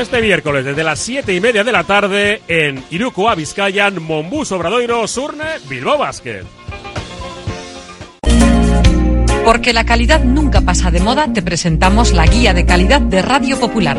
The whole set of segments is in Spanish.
Este miércoles desde las 7 y media de la tarde en Iruko Vizcayan, Monbus Obradoiro, Surne, Bilbao Basket. Porque la calidad nunca pasa de moda, te presentamos la guía de calidad de Radio Popular.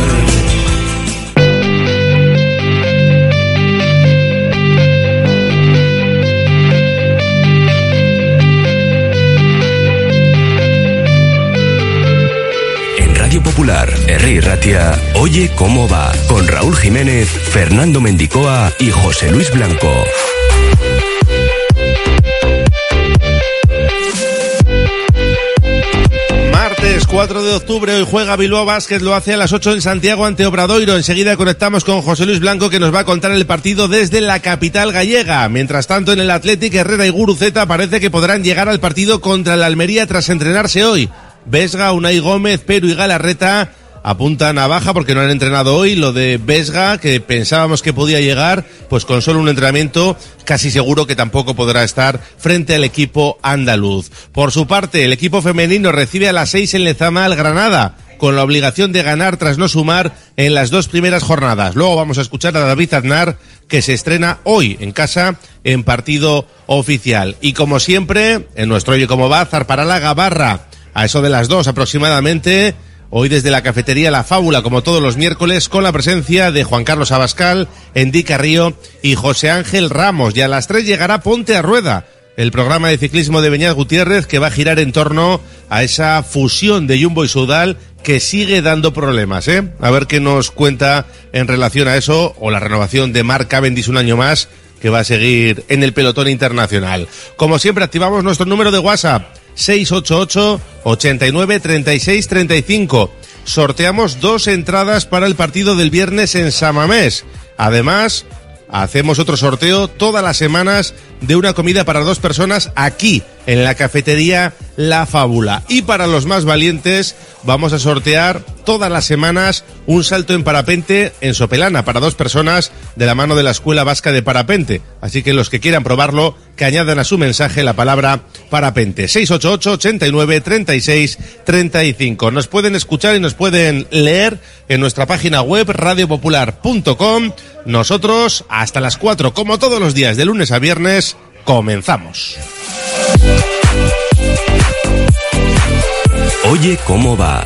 Popular, Herri Ratia, Oye cómo va, con Raúl Jiménez, Fernando Mendicoa y José Luis Blanco. Martes 4 de octubre, hoy juega Bilbao Basket, lo hace a las 8 en Santiago ante Obradoiro. Enseguida conectamos con José Luis Blanco que nos va a contar el partido desde la capital gallega. Mientras tanto, en el Athletic, Herrera y Guruceta parece que podrán llegar al partido contra el Almería tras entrenarse hoy. Vesga, Unai Gómez, Peru y Galarreta apuntan a baja porque no han entrenado hoy. Lo de Vesga, que pensábamos que podía llegar, pues con solo un entrenamiento, casi seguro que tampoco podrá estar frente al equipo andaluz. Por su parte, el equipo femenino recibe a las seis en Lezama al Granada con la obligación de ganar tras no sumar en las dos primeras jornadas. Luego vamos a escuchar a David Aznar, que se estrena hoy en casa en partido oficial. Y como siempre, en nuestro Oye Cómo Va, zarpará la Gabarra a eso de las dos aproximadamente. Hoy desde la cafetería La Fábula, como todos los miércoles, con la presencia de Juan Carlos Abascal, Endy Carrillo y José Ángel Ramos. Y a las tres llegará Ponte a Rueda, el programa de ciclismo de Beñat Gutiérrez que va a girar en torno a esa fusión de Jumbo y Sudal que sigue dando problemas, ¿eh? A ver qué nos cuenta en relación a eso o la renovación de Mark Cavendish un año más que va a seguir en el pelotón internacional. Como siempre, activamos nuestro número de WhatsApp 688 89 36 35. Sorteamos dos entradas para el partido del viernes en Samamés. Además, hacemos otro sorteo todas las semanas de una comida para dos personas aquí en la cafetería La Fábula. Y para los más valientes vamos a sortear todas las semanas un salto en parapente en Sopelana para dos personas de la mano de la Escuela Vasca de Parapente. Así que los que quieran probarlo, que añadan a su mensaje la palabra parapente. 688 89 36 35. Nos pueden escuchar y nos pueden leer en nuestra página web radiopopular.com. Nosotros hasta las 4, como todos los días, de lunes a viernes, comenzamos. Oye cómo va.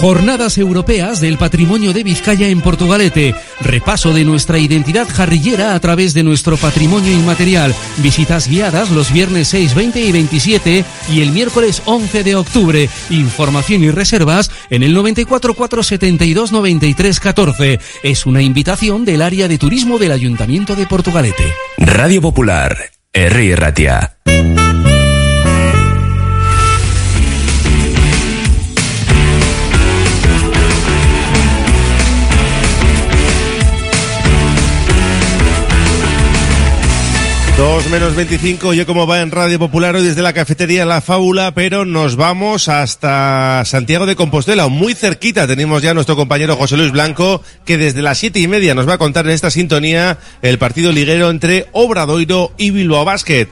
Jornadas Europeas del Patrimonio de Vizcaya en Portugalete. Repaso de nuestra identidad jarrillera a través de nuestro patrimonio inmaterial. Visitas guiadas los viernes 6, 20 y 27 y el miércoles 11 de octubre. Información y reservas en el 94 472 93 14. Es una invitación del área de turismo del Ayuntamiento de Portugalete. Radio Popular, R. Ratia. 2 menos 25, yo como va en Radio Popular hoy desde la cafetería La Fábula, pero nos vamos hasta Santiago de Compostela, muy cerquita tenemos ya a nuestro compañero José Luis Blanco, que desde las siete y media nos va a contar en esta sintonía el partido liguero entre Obradoiro y Bilbao Basket.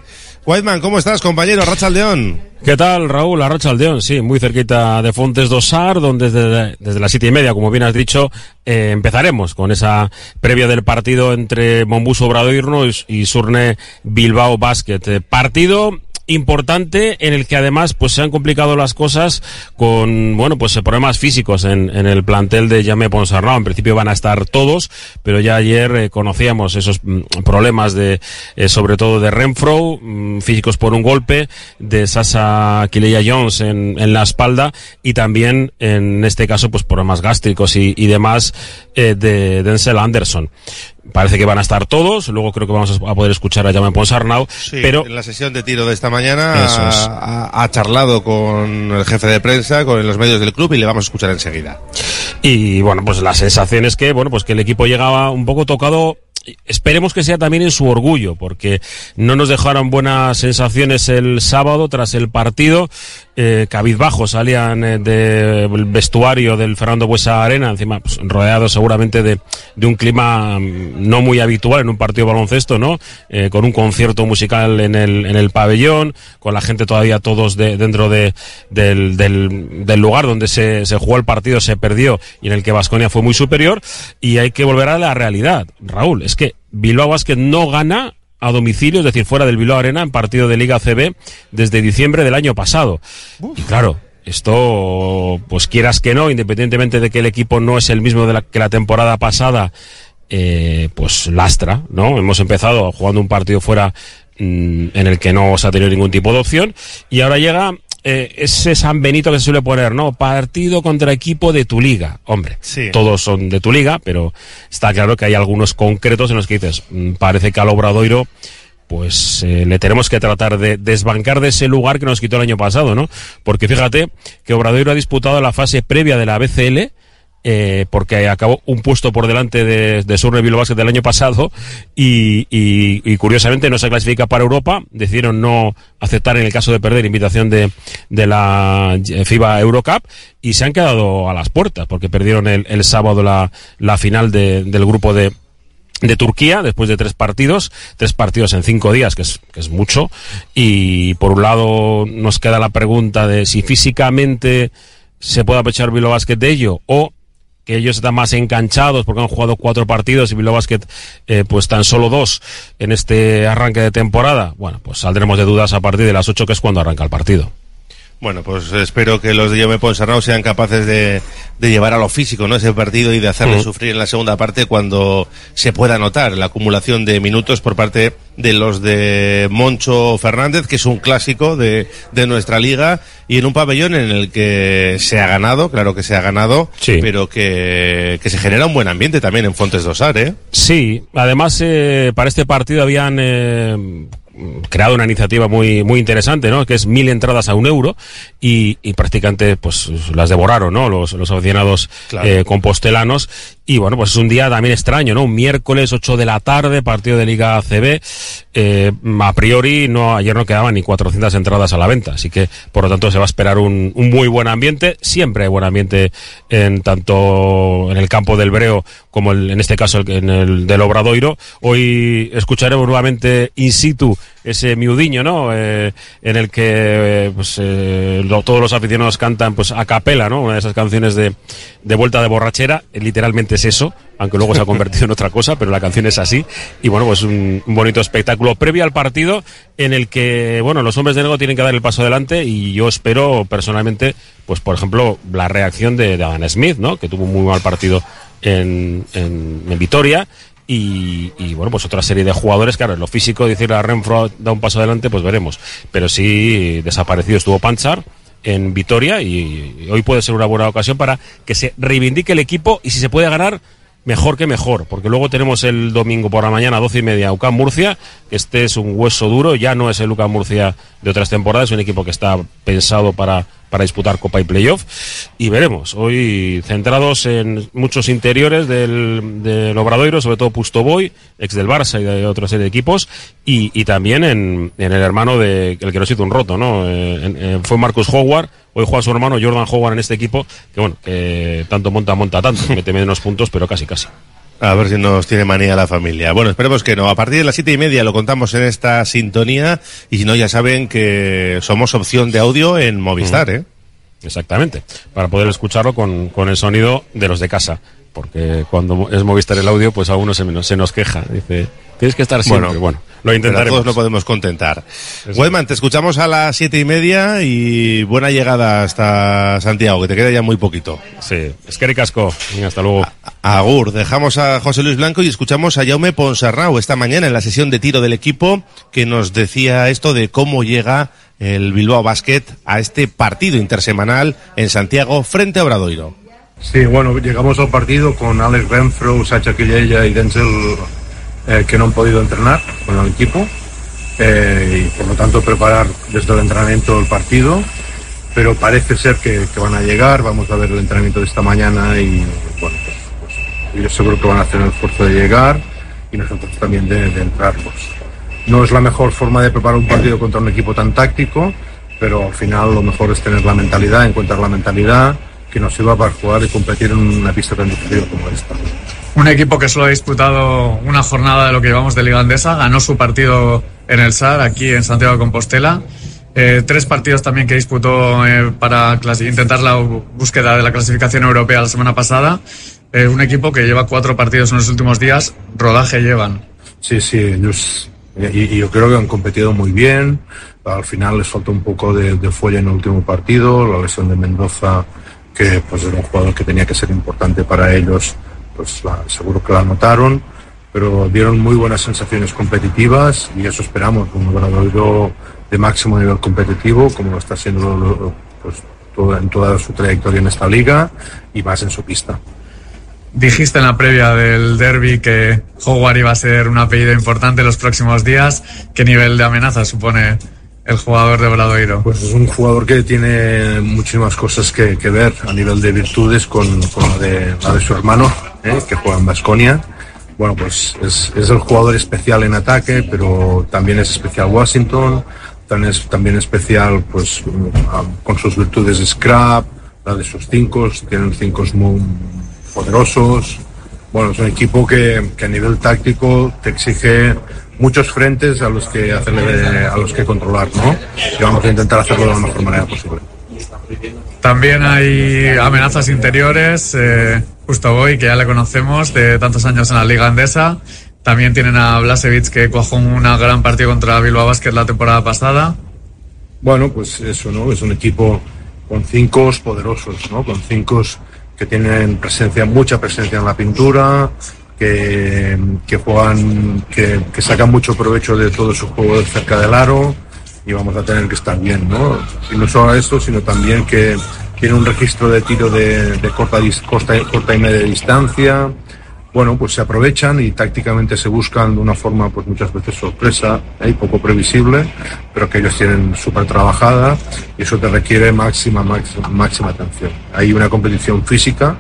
Whiteman, ¿cómo estás, compañero? Racha León. ¿Qué tal, Raúl? Arrocha Aldeón, sí, muy cerquita de Fontes Dosar, donde desde, desde las siete y media, como bien has dicho, eh, empezaremos con esa previa del partido entre Mombus Obradoiro y, y Surne Bilbao Basket. Eh, partido importante en el que además pues se han complicado las cosas con bueno pues problemas físicos en, en el plantel de Jame Ponsarnau. En principio van a estar todos pero ya ayer eh, conocíamos esos mm, problemas de eh, sobre todo de Renfro mm, físicos por un golpe de Sasa Kileya Jones en, en, la espalda y también en este caso pues problemas gástricos y, y demás eh, de Denzel Anderson parece que van a estar todos. Luego creo que vamos a poder escuchar a Jaume Ponsarnau. Sí, pero en la sesión de tiro de esta mañana es. ha, ha charlado con el jefe de prensa, con los medios del club y le vamos a escuchar enseguida. Y bueno, pues la sensación es que, bueno, pues que el equipo llegaba un poco tocado. Esperemos que sea también en su orgullo, porque no nos dejaron buenas sensaciones el sábado tras el partido. Eh, cabizbajos salían eh, del vestuario del Fernando Buesa Arena, encima pues, rodeados seguramente de, de, un clima mm, no muy habitual en un partido baloncesto, ¿no? Eh, con un concierto musical en el, en el pabellón, con la gente todavía todos de, dentro de, del, del, del, lugar donde se, se, jugó el partido, se perdió y en el que Vasconia fue muy superior. Y hay que volver a la realidad, Raúl. Es que Bilbao Basket no gana a domicilio, es decir, fuera del Bilbao Arena en partido de Liga CB desde diciembre del año pasado. Uf. Y claro, esto, pues quieras que no, independientemente de que el equipo no es el mismo de la, que la temporada pasada, eh, pues lastra, ¿no? Hemos empezado jugando un partido fuera mmm, en el que no se ha tenido ningún tipo de opción y ahora llega eh, ese San Benito que se suele poner, ¿no? Partido contra equipo de tu liga. Hombre, sí. todos son de tu liga, pero está claro que hay algunos concretos en los que dices, mmm, parece que al Obradoiro pues eh, le tenemos que tratar de desbancar de ese lugar que nos quitó el año pasado, ¿no? Porque fíjate que Obradoiro ha disputado la fase previa de la BCL, eh, porque acabó un puesto por delante de, de Surne Bilbao Basket del año pasado y, curiosamente no se clasifica para Europa, decidieron no aceptar en el caso de perder invitación de, de la FIBA Eurocup y se han quedado a las puertas porque perdieron el, el sábado la, final de, del grupo de, de Turquía después de tres partidos, tres partidos en cinco días, que es, que es mucho. Y por un lado nos queda la pregunta de si físicamente se puede aprovechar Bilbao Basket de ello o que ellos están más enganchados porque han jugado cuatro partidos y Bilbao Basket eh, pues tan solo dos en este arranque de temporada. Bueno, pues saldremos de dudas a partir de las ocho que es cuando arranca el partido. Bueno, pues espero que los de Jaume Ponsarnau sean capaces de, de, llevar a lo físico, ¿no? Ese partido y de hacerle uh -huh. sufrir en la segunda parte cuando se pueda notar la acumulación de minutos por parte de los de Moncho Fernández, que es un clásico de, de nuestra liga y en un pabellón en el que se ha ganado, claro que se ha ganado, sí. pero que, que, se genera un buen ambiente también en Fontes Dosar, ¿eh? Sí, además eh, para este partido habían eh, creado una iniciativa muy, muy interesante, ¿no? Que es mil entradas a un euro y, y prácticamente, pues, las devoraron, ¿no? Los, los aficionados Claro. eh, compostelanos. Y bueno, pues es un día también extraño, ¿no? Un miércoles 8 de la tarde, partido de Liga ACB. Eh, a priori, no, ayer no quedaban ni 400 entradas a la venta. Así que, por lo tanto, se va a esperar un, un muy buen ambiente. Siempre hay buen ambiente en tanto en el campo del Breo como el- en este caso en el del Obradoiro. Hoy escucharemos nuevamente in situ ese miudiño, ¿no? Eh, en el que eh, pues, eh, todos los aficionados cantan pues a capela, ¿no? Una de esas canciones de, de vuelta de borrachera. Literalmente es eso, aunque luego se ha convertido en otra cosa, pero la canción es así. Y bueno, pues un, un bonito espectáculo previo al partido en el que, bueno, los hombres de negro tienen que dar el paso adelante y yo espero personalmente, pues por ejemplo, la reacción de, de Adam Smith, ¿no? Que tuvo un muy mal partido en, en, en Vitoria. Y, bueno, pues otra serie de jugadores, claro, en lo físico, decirle a Renfro da un paso adelante, pues veremos. Pero sí, desaparecido estuvo Panchar en Vitoria y, hoy puede ser una buena ocasión para que se reivindique el equipo y si se puede ganar, mejor que mejor, porque luego tenemos el domingo por la mañana, doce y media, UCAM Murcia, este es un hueso duro, ya no es el UCAM Murcia de otras temporadas, es un equipo que está pensado para, para disputar Copa y Playoff, y veremos, hoy centrados en muchos interiores del, del Obradoiro, sobre todo Pustoboy, ex del Barça y de otra serie de equipos, y, y también en, en el hermano de, el que nos hizo un roto, ¿no? Eh, en- fue Marcus Howard, Hoy juega su hermano Jordan Howard en este equipo, que bueno, que tanto monta, monta tanto, mete menos puntos, pero casi, casi. A ver si nos tiene manía la familia. Bueno, esperemos que no. A partir de las siete y media lo contamos en esta sintonía y si no ya saben que somos opción de audio en Movistar, ¿eh? Exactamente, para poder escucharlo con, con el sonido de los de casa, porque cuando es Movistar el audio, pues a uno se, nos- se nos queja, dice, tienes que estar siempre. Bueno, lo pero a intentaremos. todos no podemos contentar. Wedman, te escuchamos a las siete y media y buena llegada hasta Santiago, que te queda ya muy poquito. Sí, es que ricasco. Hasta luego. Agur, dejamos a José Luis Blanco y escuchamos a Jaume Ponsarrao esta mañana en la sesión de tiro del equipo que nos decía esto de cómo llega el Bilbao Basket a este partido intersemanal en Santiago frente a Obradoiro. Sí, bueno, llegamos al partido con Alex Renfro, Sacha Quillella y Denzel eh, que no han podido entrenar con el equipo eh, y por lo tanto preparar desde el entrenamiento el partido. Pero parece ser que, van a llegar, vamos a ver el entrenamiento de esta mañana y bueno, pues, pues, yo seguro que van a hacer el esfuerzo de llegar y nosotros también de, de entrar. pues. No es la mejor forma de preparar un partido contra un equipo tan táctico, pero al final lo mejor es tener la mentalidad, encontrar la mentalidad que nos sirva para jugar y competir en una pista tan difícil como esta. Un equipo que solo ha disputado una jornada de lo que llevamos de Liga Andesa, ganó su partido en el SAR, aquí en Santiago de Compostela. Eh, tres partidos también que disputó eh, para intentar la búsqueda de la clasificación europea la semana pasada. Eh, un equipo que lleva cuatro partidos en los últimos días, rodaje llevan. Sí, sí, ellos, y, y yo creo que han competido muy bien. Al final les faltó un poco de, de fuelle en el último partido. La lesión de Mendoza, que pues era un jugador que tenía que ser importante para ellos, pues la- seguro que la notaron. Pero dieron muy buenas sensaciones competitivas y eso esperamos. Un Obradoiro de máximo nivel competitivo, como lo está haciendo lo- pues, en toda su trayectoria en esta liga y más en su pista. Dijiste en la previa del derby que Howard iba a ser un apellido importante los próximos días. ¿Qué nivel de amenaza supone el jugador de Obradoiro? Pues es un jugador que tiene muchísimas cosas que, ver a nivel de virtudes con, la, de, su hermano, ¿eh? que juega en Basconia. Bueno, pues es, es el jugador especial en ataque, pero también es especial Washington, también es también especial pues con sus virtudes de scrap, la de sus cinco, tienen cinco muy poderosos. Bueno, es un equipo que, que a nivel táctico te exige muchos frentes a los que hacerle, a los que controlar, ¿no? Y vamos a intentar hacerlo de la mejor manera posible. También hay amenazas interiores. Eh, Justo hoy, que ya le conocemos de tantos años en la Liga Andesa. También tienen a Blasevich, que cuajó una gran partido contra Bilbao Basket la temporada pasada. Bueno, pues eso, ¿no? Es un equipo con cinco poderosos, ¿no? Con cinco que tienen presencia, mucha presencia en la pintura, que, que juegan, que, que sacan mucho provecho de todo su juego cerca del aro y vamos a tener que estar bien, ¿no? Y no solo esto, sino también que tiene un registro de tiro de, de corta, corta, corta y media distancia, bueno, pues se aprovechan y tácticamente se buscan de una forma, pues muchas veces sorpresa ¿eh? y poco previsible, pero que ellos tienen súper trabajada y eso te requiere máxima, máxima, máxima atención. Hay una competición física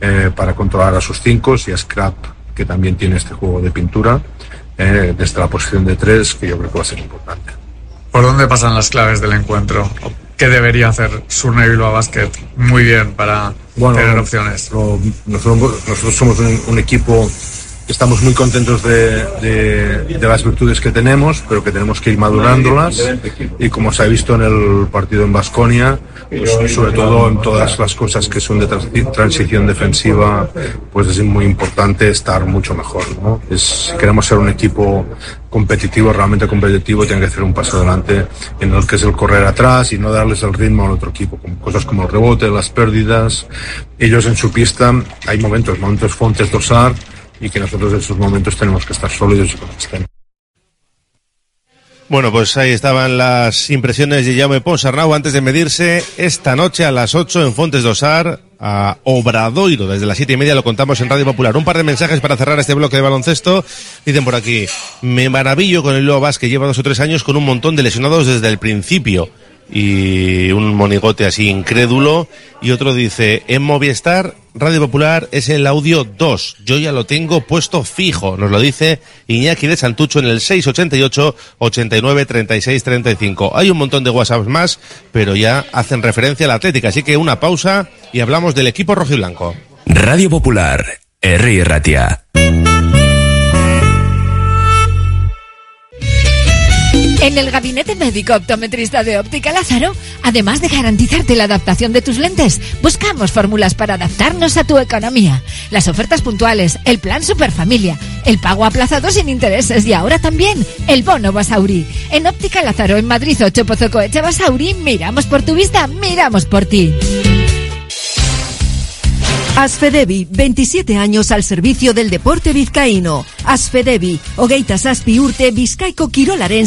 eh, para controlar a sus cinco y a Scrap, que también tiene este juego de pintura, eh, desde la posición de tres, que yo creo que va a ser importante. ¿Por dónde pasan las claves del encuentro? ¿Qué debería hacer Surne Bilbao Basket muy bien para tener opciones? Lo, nosotros, nosotros, somos un, un, equipo estamos muy contentos de, de, de, las virtudes que tenemos, pero que tenemos que ir madurándolas. Y como se ha visto en el partido en Basconia, pues, sobre todo en todas las cosas que son de transición defensiva, pues es muy importante estar mucho mejor. ¿no? Es, si queremos ser un equipo competitivo, realmente competitivo, tiene que hacer un paso adelante en el que es el correr atrás y no darles el ritmo al otro equipo, cosas como el rebote, las pérdidas. Ellos en su pista, hay momentos, momentos fontes dosar, y que nosotros en esos momentos tenemos que estar sólidos y consistentes. Bueno, pues ahí estaban las impresiones de Jaume Ponsarnau antes de medirse esta noche a las 8 en Fontes Dosar a Obradoiro. Desde las siete y media lo contamos en Radio Popular. Un par de mensajes para cerrar este bloque de baloncesto. Dicen por aquí, me maravillo con el Lobo que lleva dos o tres años con un montón de lesionados desde el principio y un monigote así incrédulo. Y otro dice, en Movistar, Radio Popular es el audio 2. Yo ya lo tengo puesto fijo. Nos lo dice Iñaki de Santucho en el 688 89 36 35. Hay un montón de WhatsApps más, pero ya hacen referencia a la Atlética. Así que una pausa y hablamos del equipo rojiblanco. Radio Popular, R. Ratia. En el gabinete médico optometrista de Óptica Lázaro, además de garantizarte la adaptación de tus lentes, buscamos fórmulas para adaptarnos a tu economía. Las ofertas puntuales, el plan Superfamilia, el pago aplazado sin intereses y ahora también el bono Basauri. En Óptica Lázaro, en Madrid 8 Pozocoeche Basauri, miramos por tu vista, miramos por ti. Asfedevi, 27 años al servicio del deporte vizcaíno. Asfedevi, hogeita zazpi urte bizkaiko kirolaren.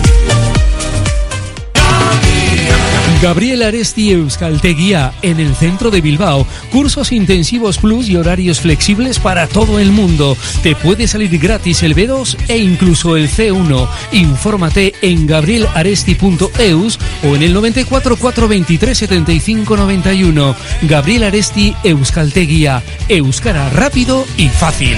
Gabriel Aresti Euskalteguía, en el centro de Bilbao. Cursos intensivos plus y horarios flexibles para todo el mundo. Te puede salir gratis el B2 e incluso el C1. Infórmate en gabrielaresti.eus o en el 94 423 75 91. Gabriel Aresti Euskalteguía. Euskara rápido y fácil.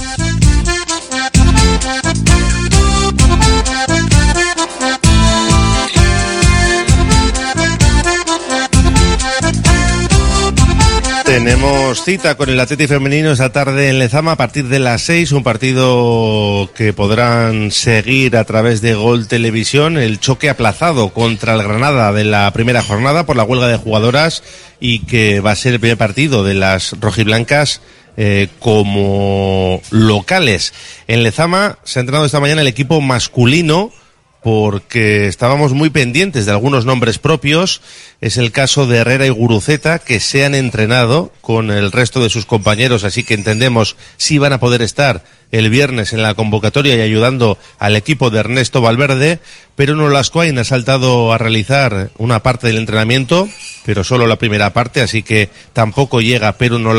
Tenemos cita con el Atleti femenino esta tarde en Lezama a partir de las 6, un partido que podrán seguir a través de Gol Televisión, el choque aplazado contra el Granada de la primera jornada por la huelga de jugadoras y que va a ser el primer partido de las rojiblancas eh, como locales. En Lezama se ha entrenado esta mañana el equipo masculino porque estábamos muy pendientes de algunos nombres propios. Es el caso de Herrera y Guruceta, que se han entrenado con el resto de sus compañeros, así que entendemos si van a poder estar el viernes en la convocatoria y ayudando al equipo de Ernesto Valverde, pero no Lascoain ha saltado a realizar una parte del entrenamiento, pero solo la primera parte, así que tampoco llega Perú no.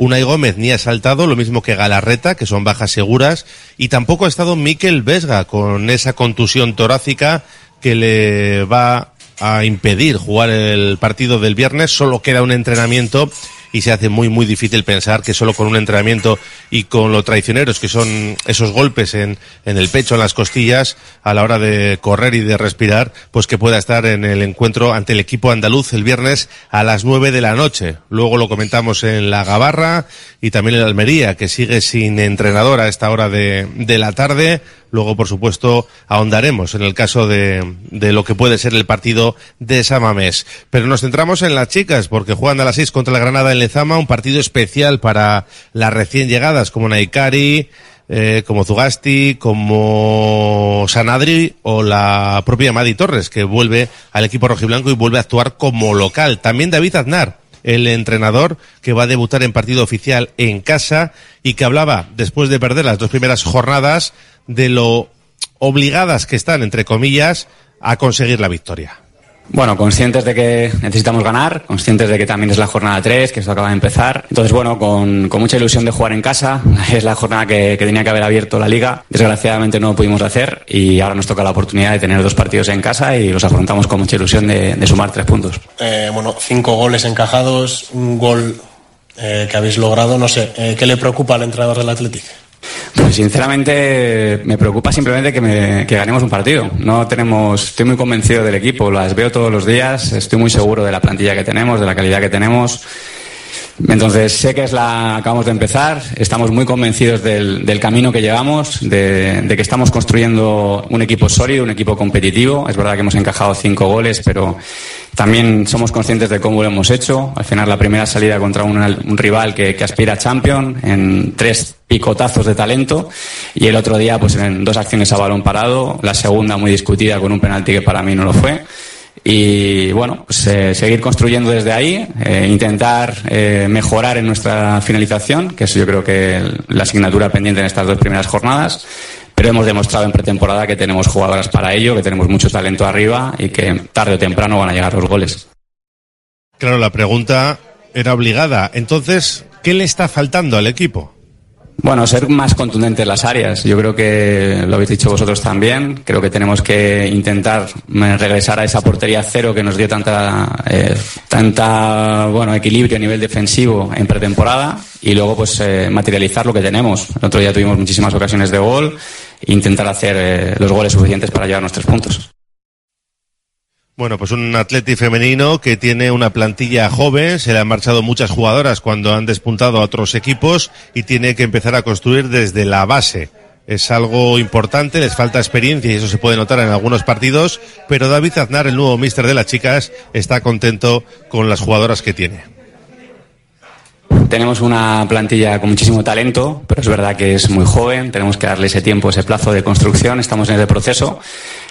Unai Gómez ni ha saltado, lo mismo que Galarreta, que son bajas seguras, y tampoco ha estado Miquel Vesga con esa contusión torácica que le va a impedir jugar el partido del viernes. Solo queda un entrenamiento y se hace muy muy difícil pensar que solo con un entrenamiento y con lo traicioneros que son esos golpes en, en el pecho, en las costillas, a la hora de correr y de respirar, pues que pueda estar en el encuentro ante el equipo andaluz el viernes a las nueve de la noche. Luego lo comentamos en la Gabarra y también en Almería, que sigue sin entrenador a esta hora de, de la tarde. Luego, por supuesto, ahondaremos en el caso de, de lo que puede ser el partido de Samamés. Pero nos centramos en las chicas, porque juegan a las seis contra la Granada en Lezama, un partido especial para las recién llegadas como Naikari, eh, como Zugasti, como Sanadri o la propia Madi Torres, que vuelve al equipo rojiblanco y vuelve a actuar como local. También David Aznar, el entrenador que va a debutar en partido oficial en casa y que hablaba, después de perder las dos primeras jornadas, de lo obligadas que están, entre comillas, a conseguir la victoria. Bueno, conscientes de que necesitamos ganar, conscientes de que también es la jornada 3, que esto acaba de empezar. Entonces, bueno, con, con mucha ilusión de jugar en casa. Es la jornada que, que, tenía que haber abierto la liga. Desgraciadamente no lo pudimos hacer y ahora nos toca la oportunidad de tener dos partidos en casa y los afrontamos con mucha ilusión de, de sumar tres puntos. Eh, bueno, cinco goles encajados, un gol eh, que habéis logrado. No sé, eh, ¿qué le preocupa al entrenador del Atlético? Pues sinceramente me preocupa simplemente que, me, que, ganemos un partido. No tenemos, estoy muy convencido del equipo, las veo todos los días, estoy muy seguro de la plantilla que tenemos, de la calidad que tenemos. Entonces sé que es la acabamos de empezar, estamos muy convencidos del, camino que llevamos, de, que estamos construyendo un equipo sólido, un equipo competitivo. Es verdad que hemos encajado cinco goles, pero también somos conscientes de cómo lo hemos hecho. Al final la primera salida contra un, un rival que, que, aspira a champion en tres picotazos de talento y el otro día pues en dos acciones a balón parado, la segunda muy discutida con un penalti que para mí no lo fue y bueno, pues, eh, seguir construyendo desde ahí, eh, intentar eh, mejorar en nuestra finalización, que es yo creo que la asignatura pendiente en estas dos primeras jornadas, pero hemos demostrado en pretemporada que tenemos jugadoras para ello, que tenemos mucho talento arriba y que tarde o temprano van a llegar los goles. Claro, la pregunta era obligada. Entonces, ¿qué le está faltando al equipo? Bueno, ser más contundentes las áreas. Yo creo que lo habéis dicho vosotros también. Creo que tenemos que intentar regresar a esa portería cero que nos dio tanta, eh, tanta bueno, equilibrio a nivel defensivo en pretemporada y luego pues eh, materializar lo que tenemos. El otro día tuvimos muchísimas ocasiones de gol e intentar hacer eh, los goles suficientes para llevar nuestros puntos. Bueno, pues un atleti femenino que tiene una plantilla joven, se le han marchado muchas jugadoras cuando han despuntado a otros equipos y tiene que empezar a construir desde la base. Es algo importante, les falta experiencia y eso se puede notar en algunos partidos, pero David Aznar, el nuevo míster de las chicas, está contento con las jugadoras que tiene. Tenemos una plantilla con muchísimo talento, pero es verdad que es muy joven, tenemos que darle ese tiempo, ese plazo de construcción, estamos en el proceso.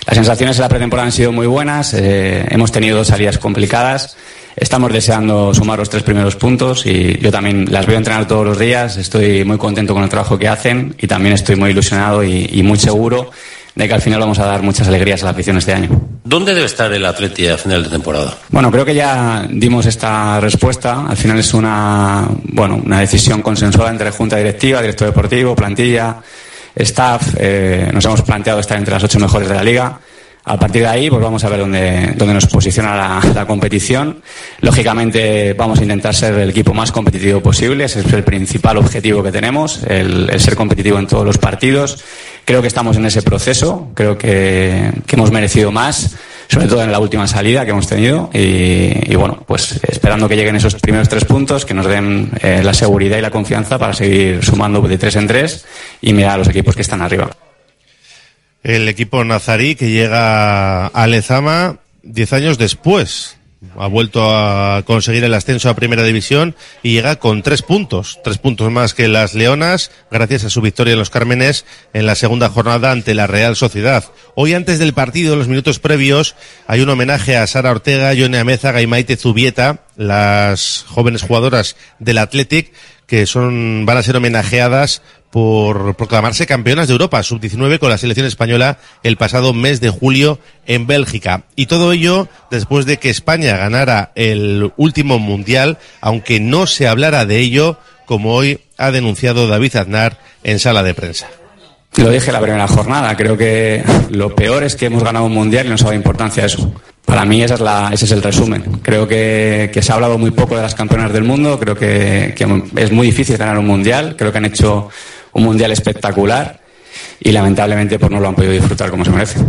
Las sensaciones en la pretemporada han sido muy buenas, eh, hemos tenido dos salidas complicadas, estamos deseando sumar los tres primeros puntos y yo también las veo entrenar todos los días, estoy muy contento con el trabajo que hacen y también estoy muy ilusionado y muy seguro de que al final vamos a dar muchas alegrías a la afición este año. ¿Dónde debe estar el Atleti a final de temporada? Bueno, creo que ya dimos esta respuesta. Al final es una, bueno, una decisión consensuada entre junta directiva, director deportivo, plantilla, staff. Eh, nos hemos planteado estar entre las ocho mejores de la liga. A partir de ahí, pues vamos a ver dónde, dónde nos posiciona la, competición. Lógicamente, vamos a intentar ser el equipo más competitivo posible. Ese es el principal objetivo que tenemos, el, ser competitivo en todos los partidos. Creo que estamos en ese proceso. Creo que, hemos merecido más sobre todo en la última salida que hemos tenido y, y bueno, pues esperando que lleguen esos primeros tres puntos, que nos den eh, la seguridad y la confianza para seguir sumando de tres en tres y mirar a los equipos que están arriba. El equipo nazarí que llega a Lezama diez años después ha vuelto a conseguir el ascenso a Primera División y llega con tres puntos, tres puntos más que las Leonas, gracias a su victoria en los Cármenes en la segunda jornada ante la Real Sociedad. Hoy antes del partido, en los minutos previos, hay un homenaje a Sara Ortega, Yone Amézaga y Maite Zubieta, las jóvenes jugadoras del Athletic, que son, van a ser homenajeadas por proclamarse campeonas de Europa sub-19 con la selección española el pasado mes de julio en Bélgica. Y todo ello después de que España ganara el último mundial, aunque no se hablara de ello, como hoy ha denunciado David Aznar en sala de prensa. Lo dije la primera jornada, creo que lo peor es que hemos ganado un mundial y no se ha dado importancia a eso. Para mí esa es la, ese es el resumen. Creo que, que se ha hablado muy poco de las campeonas del mundo, creo que, que es muy difícil ganar un mundial, creo que han hecho un mundial espectacular y lamentablemente pues no lo han podido disfrutar como se merece.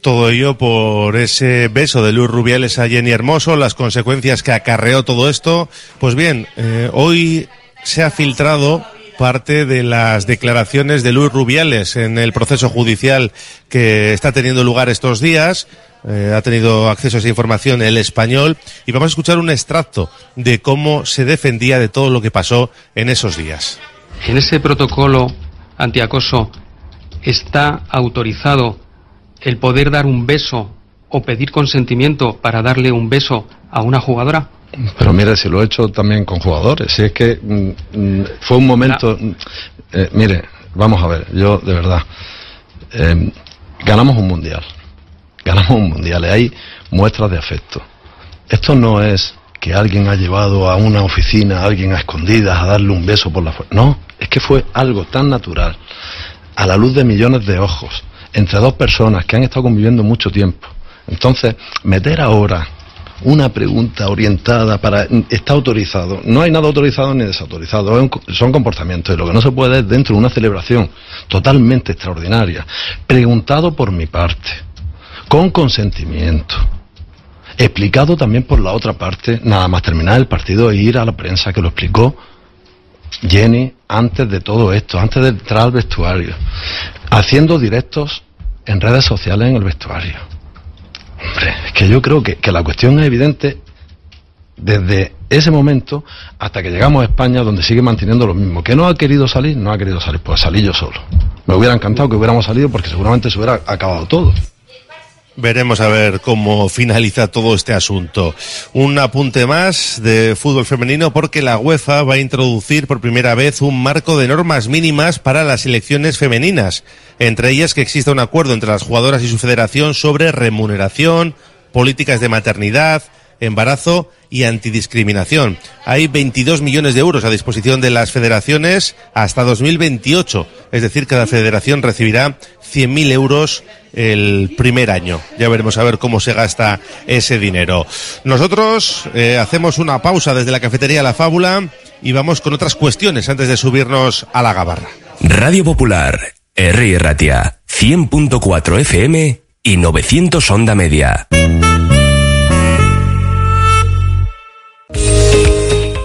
Todo ello por ese beso de Luis Rubiales a Jenny Hermoso, las consecuencias que acarreó todo esto. Pues bien, eh, hoy se ha filtrado parte de las declaraciones de Luis Rubiales en el proceso judicial que está teniendo lugar estos días. Eh, ha tenido acceso a esa información el español y vamos a escuchar un extracto de cómo se defendía de todo lo que pasó en esos días. En ese protocolo antiacoso está autorizado el poder dar un beso o pedir consentimiento para darle un beso a una jugadora? Pero mire, si lo he hecho también con jugadores, si es que mm, mm, fue un momento, mm, eh, mire, vamos a ver, yo de verdad, eh, ganamos un mundial, ganamos un mundial y hay muestras de afecto. Esto no es que alguien ha llevado a una oficina a alguien a escondidas a darle un beso por la fuerza. No, es que fue algo tan natural, a la luz de millones de ojos, entre dos personas que han estado conviviendo mucho tiempo. Entonces, meter ahora una pregunta orientada para está autorizado. No hay nada autorizado ni desautorizado, son comportamientos y lo que no se puede es dentro de una celebración totalmente extraordinaria, preguntado por mi parte, con consentimiento, explicado también por la otra parte, nada más terminar el partido e ir a la prensa que lo explicó Jenny antes de todo esto, antes de entrar al vestuario, haciendo directos en redes sociales en el vestuario. Hombre, es que yo creo que, que la cuestión es evidente desde ese momento hasta que llegamos a España donde sigue manteniendo lo mismo. ¿Que no ha querido salir? No ha querido salir, pues salí yo solo. Me hubiera encantado que hubiéramos salido porque seguramente se hubiera acabado todo. Veremos a ver cómo finaliza todo este asunto. Un apunte más de fútbol femenino porque la UEFA va a introducir por primera vez un marco de normas mínimas para las selecciones femeninas. Entre ellas que exista un acuerdo entre las jugadoras y su federación sobre remuneración, políticas de maternidad, embarazo y antidiscriminación. Hay 22 millones de euros a disposición de las federaciones hasta 2028. Es decir, cada federación recibirá 100.000 euros el primer año. Ya veremos a ver cómo se gasta ese dinero. Nosotros eh, hacemos una pausa desde la cafetería La Fábula y vamos con otras cuestiones antes de subirnos a la gabarra. Radio Popular, R. Ratia, 100.4 FM y 900 Onda Media.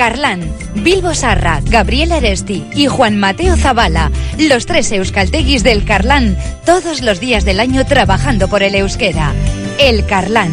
Carlán, Bilbo Sarra, Gabriel Aresti y Juan Mateo Zabala, los tres euskalteguis del Carlán, todos los días del año trabajando por el euskera. El Carlán.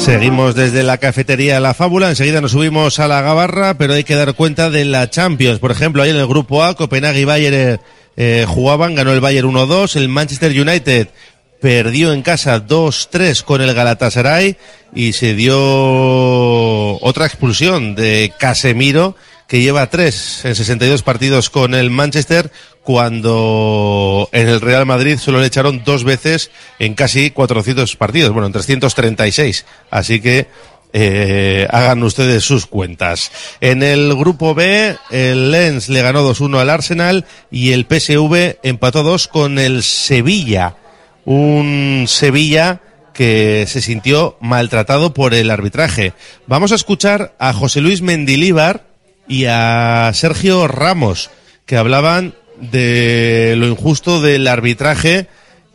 Seguimos desde la cafetería La Fábula, enseguida nos subimos a la Gabarra, pero hay que dar cuenta de la Champions. Por ejemplo, ahí en el grupo A, Copenhague y Bayern eh, jugaban, ganó el Bayern 1-2, el Manchester United perdió en casa 2-3 con el Galatasaray y se dio otra expulsión de Casemiro que lleva tres en 62 partidos con el Manchester, cuando en el Real Madrid solo le echaron dos veces en casi 400 partidos, bueno, en 336. Así que eh, hagan ustedes sus cuentas. En el grupo B, el Lens le ganó 2-1 al Arsenal y el PSV empató 2 con el Sevilla. Un Sevilla que se sintió maltratado por el arbitraje. Vamos a escuchar a José Luis Mendilíbar y a Sergio Ramos, que hablaban de lo injusto del arbitraje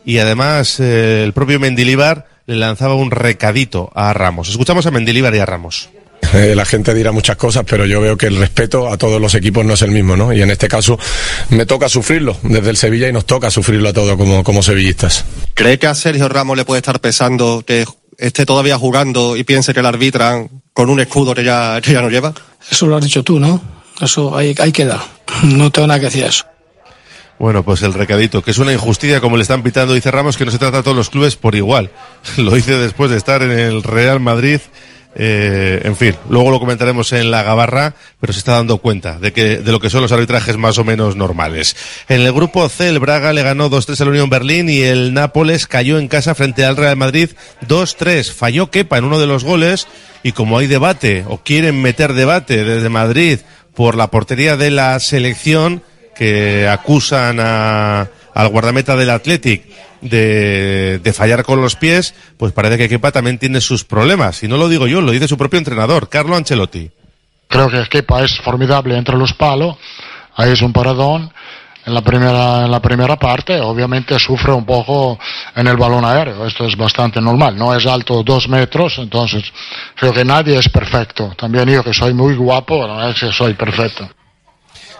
y además eh, el propio Mendilíbar le lanzaba un recadito a Ramos. Escuchamos a Mendilíbar y a Ramos. Eh, la gente dirá muchas cosas, pero yo veo que el respeto a todos los equipos no es el mismo, ¿no? Y en este caso me toca sufrirlo desde el Sevilla y nos toca sufrirlo a todos como, como sevillistas. ¿Cree que a Sergio Ramos le puede estar pesando que esté todavía jugando y piense que le arbitran con un escudo que ya, que ya no lleva? Eso lo has dicho tú, ¿no? Eso queda. No tengo nada que decir eso. Bueno, pues el recadito, que es una injusticia como le están pitando, dice Ramos, que no se trata a todos los clubes por igual. Lo dice después de estar en el Real Madrid. Eh, en fin, luego lo comentaremos en la gabarra, pero se está dando cuenta de que de lo que son los arbitrajes más o menos normales. En el grupo C, el Braga le ganó 2-3 al Unión Berlín y el Nápoles cayó en casa frente al Real Madrid 2-3. Falló Kepa en uno de los goles y como hay debate o quieren meter debate desde Madrid por la portería de la selección que acusan a, al guardameta del Athletic de, de, fallar con los pies, pues parece que Kepa también tiene sus problemas. Y no lo digo yo, lo dice su propio entrenador, Carlo Ancelotti. Creo que Kepa es formidable entre los palos. Ahí es un paradón en la primera en la primera parte obviamente sufre un poco en el balón aéreo esto es bastante normal no es alto dos metros entonces creo que nadie es perfecto también yo que soy muy guapo no es que soy perfecto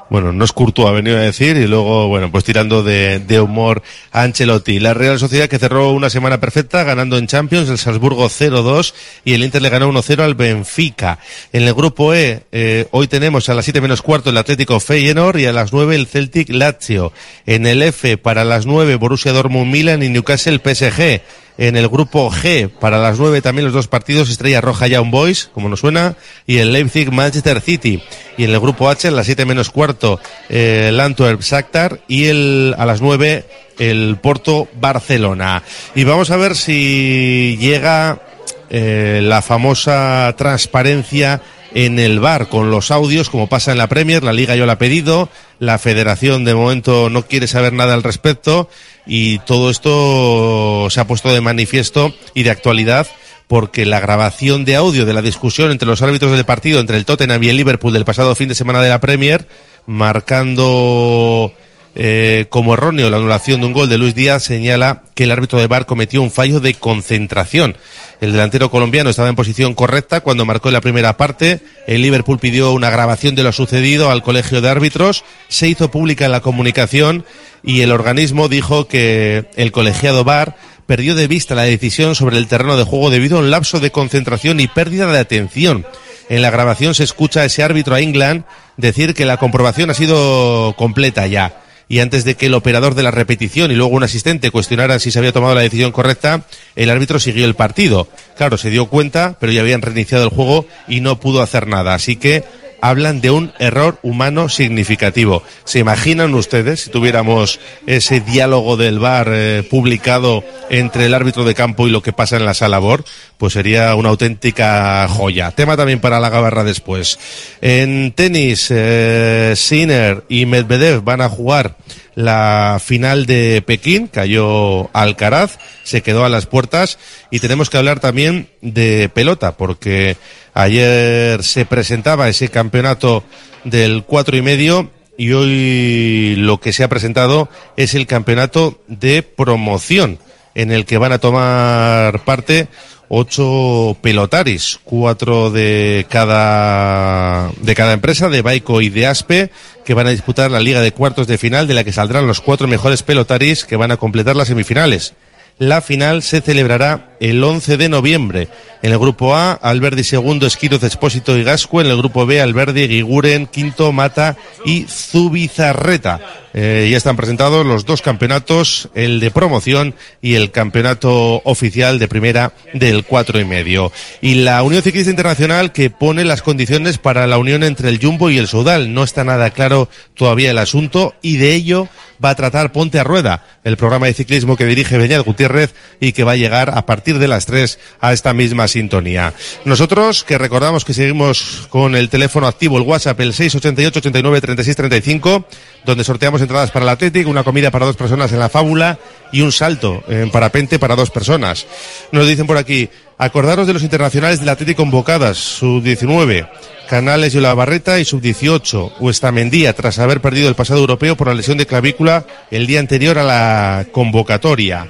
bueno, no es Courtois, ha venido a decir, y luego, bueno, pues tirando de, de, humor a Ancelotti. La Real Sociedad que cerró una semana perfecta, ganando en Champions, el Salzburgo 0-2, y el Inter le ganó 1-0 al Benfica. En el grupo E, eh, hoy tenemos a las 7 menos cuarto el Atlético Feyenoord y a las 9 el Celtic Lazio. En el F, para las 9, Borussia Dortmund Milan y Newcastle PSG. En el grupo G, para las 9 también los dos partidos, Estrella Roja Young Boys, como nos suena, y el Leipzig Manchester City. Y en el grupo H, a las 7 menos cuarto, el Antwerp Shakhtar y el, a las 9, el Porto Barcelona. Y vamos a ver si llega eh, la famosa transparencia en el bar con los audios, como pasa en la Premier, la Liga yo la ha pedido, la Federación de momento no quiere saber nada al respecto y todo esto se ha puesto de manifiesto y de actualidad porque la grabación de audio de la discusión entre los árbitros del partido entre el Tottenham y el Liverpool del pasado fin de semana de la Premier, marcando eh, como erróneo la anulación de un gol de Luis Díaz, señala que el árbitro de VAR cometió un fallo de concentración. El delantero colombiano estaba en posición correcta cuando marcó la primera parte. El Liverpool pidió una grabación de lo sucedido al colegio de árbitros. Se hizo pública en la comunicación y el organismo dijo que el colegiado VAR perdió de vista la decisión sobre el terreno de juego debido a un lapso de concentración y pérdida de atención. En la grabación se escucha a ese árbitro a England decir que la comprobación ha sido completa ya. Y antes de que el operador de la repetición y luego un asistente cuestionaran si se había tomado la decisión correcta, el árbitro siguió el partido. Claro, se dio cuenta, pero ya habían reiniciado el juego y no pudo hacer nada. Así que hablan de un error humano significativo. ¿Se imaginan ustedes si tuviéramos ese diálogo del bar eh, publicado entre el árbitro de campo y lo que pasa en la sala BOR? Pues sería una auténtica joya. Tema también para la gabarra después. En tenis, eh, Sinner y Medvedev van a jugar la final de Pekín, cayó Alcaraz, se quedó a las puertas y tenemos que hablar también de pelota porque ayer se presentaba ese campeonato del cuatro y medio y hoy lo que se ha presentado es el campeonato de promoción en el que van a tomar parte ocho pelotaris, cuatro de cada, de cada empresa, de Baico y de Aspe, que van a disputar la liga de cuartos de final, de la que saldrán los cuatro mejores pelotaris que van a completar las semifinales. La final se celebrará el 11 de noviembre. En el grupo A, Alberdi segundo, Esquiroz, Expósito y Gasco. En el grupo B, Alberdi, Guiguren, Quinto, Mata y Zubizarreta. Eh, ya están presentados los dos campeonatos, el de promoción y el campeonato oficial de primera del cuatro y medio. Y la Unión Ciclista Internacional que pone las condiciones para la unión entre el Jumbo y el Sudal. No está nada claro todavía el asunto y de ello va a tratar Ponte a Rueda, el programa de ciclismo que dirige Beñat Gutiérrez y que va a llegar a partir de las tres a esta misma sintonía. Nosotros, que recordamos que seguimos con el teléfono activo, el WhatsApp, el 688 89 36 35, donde sorteamos entradas para el Atlético, una comida para dos personas en la fábula y un salto en parapente para dos personas. Nos dicen por aquí, acordaros de los internacionales del Atlético convocadas, sub-19. Canales y Barreta y sub-18, Huestamendía, tras haber perdido el pasado europeo por la lesión de clavícula el día anterior a la convocatoria.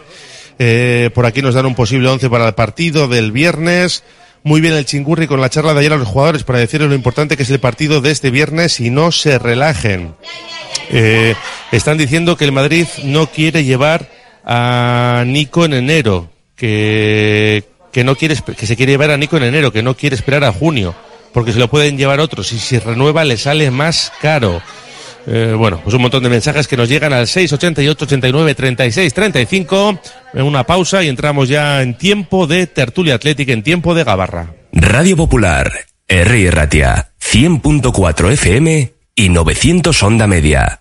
Eh, por aquí nos dan un posible once para el partido del viernes. Muy bien el chingurri con la charla de ayer a los jugadores para decirles lo importante que es el partido de este viernes y no se relajen. Eh, están diciendo que el Madrid no quiere llevar a Nico en enero, que, que no quiere, que se quiere llevar a Nico en enero, que no quiere esperar a junio porque se lo pueden llevar otros y si renueva le sale más caro. Eh, bueno, pues un montón de mensajes que nos llegan al 688 89 36 35. Una pausa y entramos ya en tiempo de tertulia atlética, en tiempo de gabarra. Radio Popular, R. Ratia, 100.4 FM y 900 Onda Media.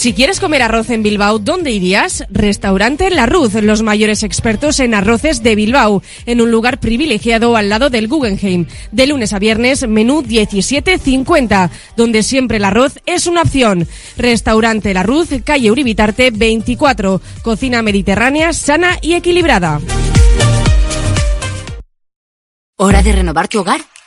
Si quieres comer arroz en Bilbao, ¿dónde irías? Restaurante La Ruz, los mayores expertos en arroces de Bilbao, en un lugar privilegiado al lado del Guggenheim. De lunes a viernes, menú 17.50, donde siempre el arroz es una opción. Restaurante La Ruz, calle Uribitarte 24, cocina mediterránea sana y equilibrada. ¿Hora de renovar tu hogar?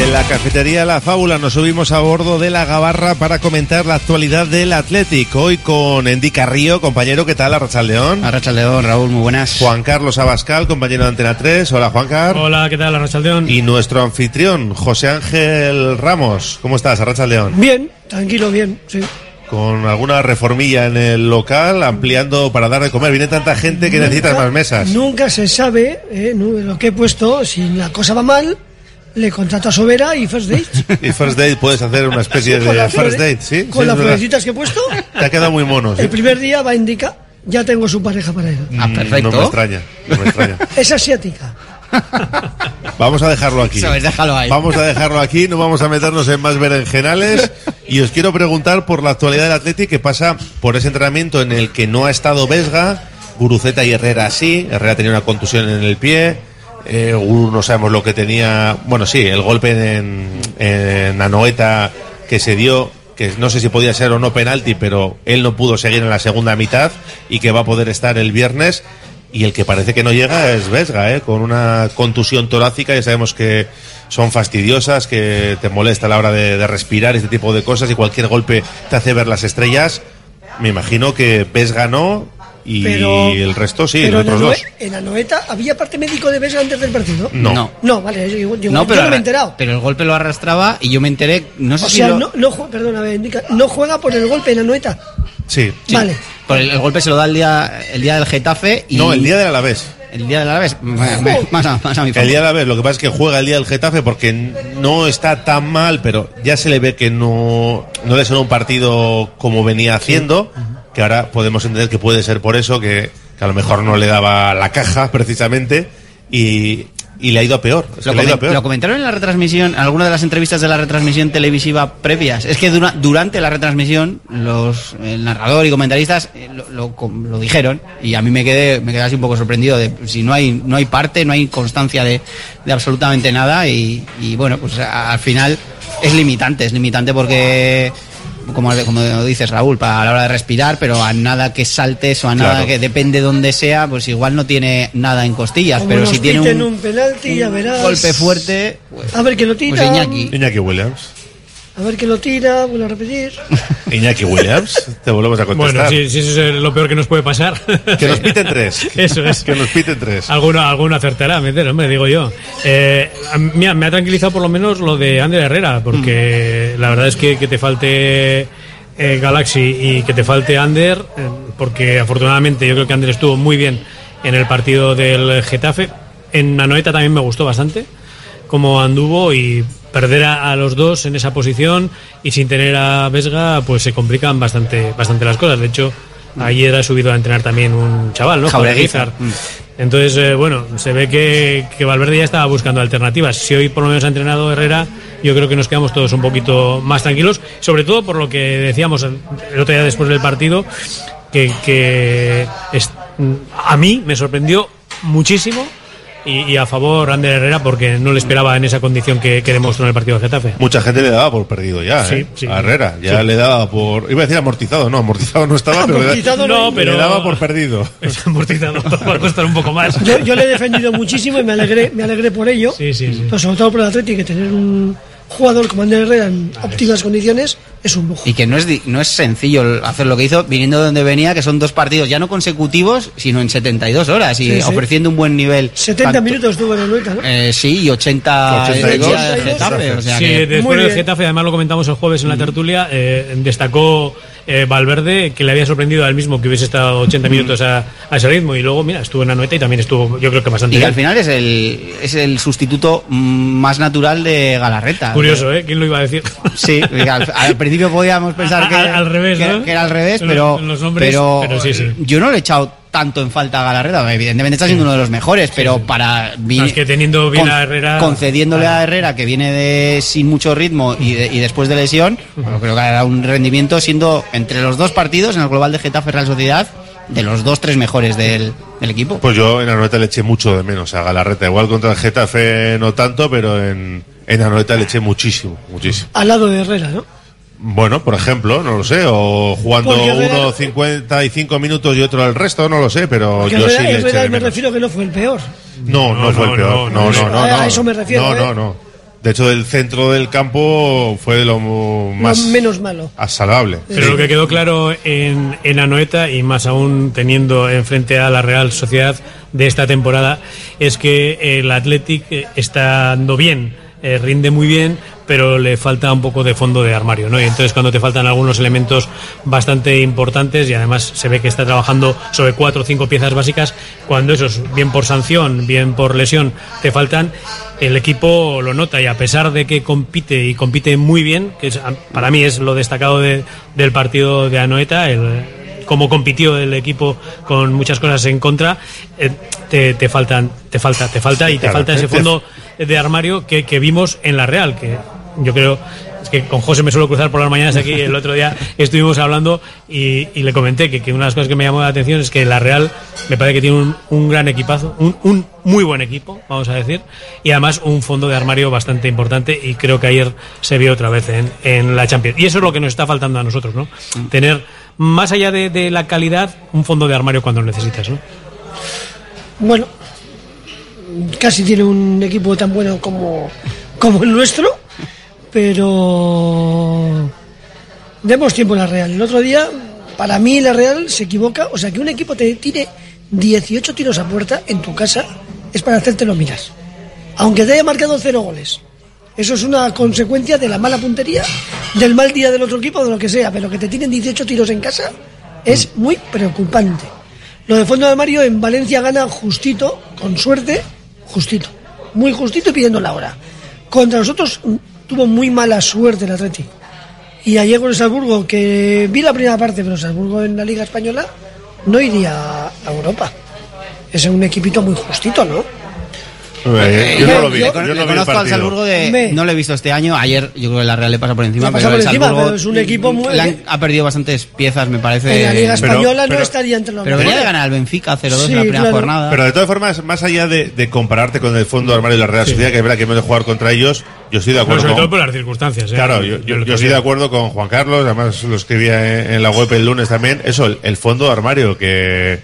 Desde la cafetería La Fábula nos subimos a bordo de la Gabarra para comentar la actualidad del Athletic. Hoy con Endy Carrillo, compañero, ¿qué tal? Arracha León. Arracha León, Raúl, muy buenas. Juan Carlos Abascal, compañero de Antena 3. Hola, Juan Carlos. Hola, ¿qué tal? Arracha León. Y nuestro anfitrión, José Ángel Ramos. ¿Cómo estás, Arracha León? Bien, tranquilo, bien, sí. Con alguna reformilla en el local, ampliando para dar de comer. Viene tanta gente que Nunca- necesitas más mesas. Nunca se sabe eh, lo que he puesto, si la cosa va mal, le contrato a Sobera y First Date. Y First Date puedes hacer una especie de las First Date, ¿sí? Con Sí, las florecitas que he puesto, Te ha quedado muy mono, ¿sí? el primer día va a indicar, ya tengo su pareja para él. Mm, No me extraña, no me extraña. Es asiática. Vamos a dejarlo aquí. Sabes, déjalo ahí. Vamos a dejarlo aquí, no vamos a meternos en más berenjenales. Y os quiero preguntar por la actualidad del Atleti que pasa por ese entrenamiento en el que no ha estado Vesga, Guruceta y Herrera sí. Herrera tenía una contusión en el pie. Eh, no sabemos lo que tenía. Bueno, sí, el golpe en, en Anoeta que se dio, que no sé si podía ser o no penalti, pero él no pudo seguir en la segunda mitad y que va a poder estar el viernes. Y el que parece que no llega es Vesga, ¿eh? con una contusión torácica. Ya sabemos que son fastidiosas, que te molesta a la hora de, de respirar, este tipo de cosas, y cualquier golpe te hace ver las estrellas. Me imagino que Vesga no, y Pero- el resto sí, Pero los en, otros dos. en Anoeta, ¿había parte médico de Vesga antes del partido? No. No. No, vale, yo, yo- yo No, pero, no me he enterado. pero el golpe lo arrastraba y yo me enteré, no sé O si sea, lo- no, no, perdona, a ver, indica, no juega por el golpe en Anoeta. Sí. Vale. por el, el golpe se lo da el día, el día del Getafe y... No, el día del Alavés. El día del Alavés, me- más a, más a mi El favor. día de la vez, lo que pasa es que juega el día del Getafe porque no está tan mal, pero ya se le ve que no, no le suena un partido como venía haciendo, que ahora podemos entender que puede ser por eso, que, que a lo mejor no le daba la caja precisamente y, y le ha ido a peor. Es Lo, comen- peor. comentaron en la retransmisión, en alguna de las entrevistas de la retransmisión televisiva previas. Es que dura- durante la retransmisión, los, el narrador y comentaristas eh, lo, lo lo dijeron y a mí me quedé, me quedé así un poco sorprendido de si no hay, no hay parte, no hay constancia de, de absolutamente nada y, y bueno, pues a- al final es limitante, es limitante porque como, como dices Raúl, para la hora de respirar, pero a nada que saltes o a nada Claro. que depende donde sea, pues igual no tiene nada en costillas, Como pero nos si tiene un, un penalti, ya verás. golpe fuerte, A ver que lo tira. Pues Iñaki. Iñaki Williams. A ver que lo tira, vuelvo a repetir. Iñaki Williams, te volvemos a contestar. Bueno, sí, sí, eso es lo peor que nos puede pasar. Que nos piten tres. Eso es. Que nos piten tres. Alguno, alguno acertará a meter, hombre, digo yo. Eh, mira, me ha tranquilizado por lo menos lo de Ander Herrera, porque Mm. la verdad es que que te falte eh, Galaxy y que te falte Ander, eh, porque afortunadamente yo creo que Ander estuvo muy bien en el partido del Getafe. En Anoeta también me gustó bastante como anduvo y perder a, a los dos en esa posición y sin tener a Vesga pues se complican bastante bastante las cosas. De hecho ayer ha subido a entrenar también un chaval no Jaureguizar. Jaureguizar. entonces eh, bueno se ve que, que Valverde ya estaba buscando alternativas. Si hoy por lo menos ha entrenado Herrera yo creo que nos quedamos todos un poquito más tranquilos. Sobre todo por lo que decíamos el el otro día después del partido que, que es- a mí me sorprendió muchísimo y, y a favor Ander Herrera porque no le esperaba en esa condición que, que demostró en el partido de Getafe. Mucha gente le daba por perdido ya, Sí, ¿eh? sí. A Herrera. Ya Sí. le daba por. Iba a decir amortizado, no, amortizado no estaba, pero, le- Amortizado no, le pero- daba por perdido. Es amortizado, va a costar un poco más. Yo, yo le he defendido muchísimo y me alegré, me alegré por ello. Sí, sí, sí. Pero sobre todo por el Atlético, que tener un jugador como Ander Herrera en óptimas condiciones es un lujo. Y que no es, di- no es sencillo hacer lo que hizo viniendo de donde venía, que son dos partidos ya no consecutivos, sino en 72 horas y Sí, sí. ofreciendo un buen nivel. 70 Tanto- minutos tuvo en el Noeta, ¿no? Eh, sí, y 80 en el 82. día del Getafe. O sea Sí, que- después del. Getafe, además lo comentamos el jueves en la tertulia, eh, destacó eh, Valverde que le había sorprendido al mismo que hubiese estado 80 minutos a, a ese ritmo y luego, mira, estuvo en la noeta y también estuvo, yo creo que bastante Y que bien. al final es el, es el sustituto más natural de Galarreta. Curioso, ¿eh? ¿Quién lo iba a decir? Sí, al, al principio podíamos pensar que, Al- al revés, que, ¿no? que era al revés, pero, los nombres, pero, pero sí, sí. yo no le he echado tanto en falta a Galarreta. Evidentemente está siendo uno de los mejores, pero para No, es que teniendo bien a Herrera- concediéndole a Herrera que viene de sin mucho ritmo y, de- y después de lesión, bueno, creo que era un rendimiento siendo entre los dos partidos en el global de Getafe Real Sociedad de los dos tres mejores del, del equipo. Pues yo en Anoeta le eché mucho de menos a Galarreta. Igual contra el Getafe no tanto, pero en, en Anoeta le eché muchísimo, muchísimo. Al lado de Herrera, ¿no? Bueno, por ejemplo, no lo sé, o jugando Herrera- uno 55 minutos y otro el resto, no lo sé, pero Porque yo Herrera, sí le eché Herrera de me refiero que no fue el peor. No, no, No, fue no, el peor. no, No, no, no, a- no. a eso me refiero, No, ¿eh? no, no. De hecho, el centro del campo fue lo Lo más menos malo. salvable. Pero lo que quedó claro en, en Anoeta, y más aún teniendo enfrente a la Real Sociedad de esta temporada, es que el Athletic eh, está dando bien, eh, rinde muy bien, pero le falta un poco de fondo de armario, ¿no? Y entonces cuando te faltan algunos elementos bastante importantes y además se ve que está trabajando sobre cuatro o cinco piezas básicas, cuando esos, bien por sanción, bien por lesión, te faltan, el equipo lo nota y a pesar de que compite y compite muy bien, que es- para mí es lo destacado de- del partido de Anoeta, el, cómo compitió el equipo con muchas cosas en contra, eh, te, te faltan, te falta, te falta y te Claro, falta ese fondo de armario que, que vimos en la Real, que yo creo es que con José me suelo cruzar por las mañanas aquí. El otro día estuvimos hablando y, le comenté que, que una de las cosas que me llamó la atención es que la Real me parece que tiene un, un gran equipazo, un, un muy buen equipo, vamos a decir, y además un fondo de armario bastante importante. Y creo que ayer se vio otra vez en, en la Champions. Y eso es lo que nos está faltando a nosotros, ¿no? Tener más allá de, de la calidad un fondo de armario cuando lo necesitas, ¿no? Bueno, casi tiene un equipo tan bueno como, como el nuestro, pero demos tiempo a la Real. El otro día, para mí, la Real se equivoca. O sea, que un equipo te tire 18 tiros a puerta en tu casa es para hacértelo miras. Aunque te haya marcado cero goles. Eso es una consecuencia de la mala puntería, del mal día del otro equipo, de lo que sea. Pero que te tiren 18 tiros en casa es muy preocupante. Lo de fondo de armario en Valencia gana justito, con suerte, justito. Muy justito pidiendo la hora. Contra nosotros mm, tuvo muy mala suerte el Atleti. Y ayer con el Salzburgo, que vi la primera parte, pero Salzburgo en la Liga Española no iría a Europa. Es un equipito muy justito, ¿no? Eh, yo no lo vi, Le yo con- no conozco al. Salzburgo de. No lo he visto este año. Ayer yo creo que la Real le pasa por encima. Pasa pero por el encima, Salzburgo pero es un equipo muy- han- ha perdido bastantes piezas, me parece. En la Liga pero- Española pero- no estaría entre los Pero venía de ganar al Benfica 0-2 Sí, en la primera claro. jornada. Pero de todas formas, más allá de, de compararte con el fondo armario de la Real Sociedad, que es verdad que hemos de jugar contra ellos, yo estoy de Pero acuerdo sobre con... todo por las circunstancias. ¿eh? Claro, yo, yo- yo estoy de acuerdo con Juan Carlos, además lo escribía en, en la web el lunes también, eso, el, el fondo de armario, que,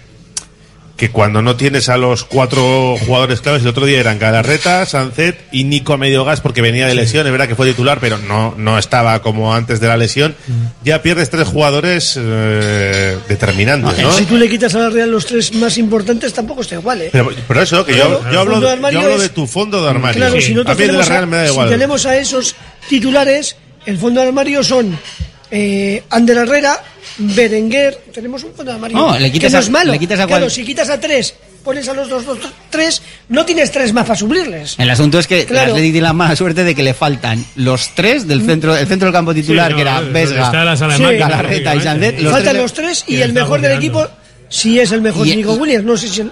que cuando no tienes a los cuatro jugadores claves, el otro día eran Galarreta, Sancet y Nico a medio gas porque venía de lesión, es verdad que fue titular, pero no, no estaba como antes de la lesión, ya pierdes tres jugadores eh, determinantes, ¿no? Si tú le quitas a la Real los tres más importantes, tampoco está igual, ¿eh? Pero, pero eso, que Claro, yo, yo hablo, de yo armario hablo es- de tu fondo de armario. Claro, si a nosotros mí de la tenemos, Real a, me da si igual. tenemos a esos titulares, el fondo de armario son eh, Ander Herrera, Berenguer, tenemos un fondo de armario No, le quitas que no a- es malo. le quitas a claro, cual- si quitas a tres, pones a los dos, dos, tres, no tienes tres más para suplirles. El asunto es que Claro. el tiene la mala suerte de que le faltan los tres del centro, el centro del campo titular, Sí, no, que era Vesga, de Sí. Galarreta y. Sandet. Los Faltan tres- los tres y el mejor del equipo, si es el mejor Y- Nico Williams, no sé si el-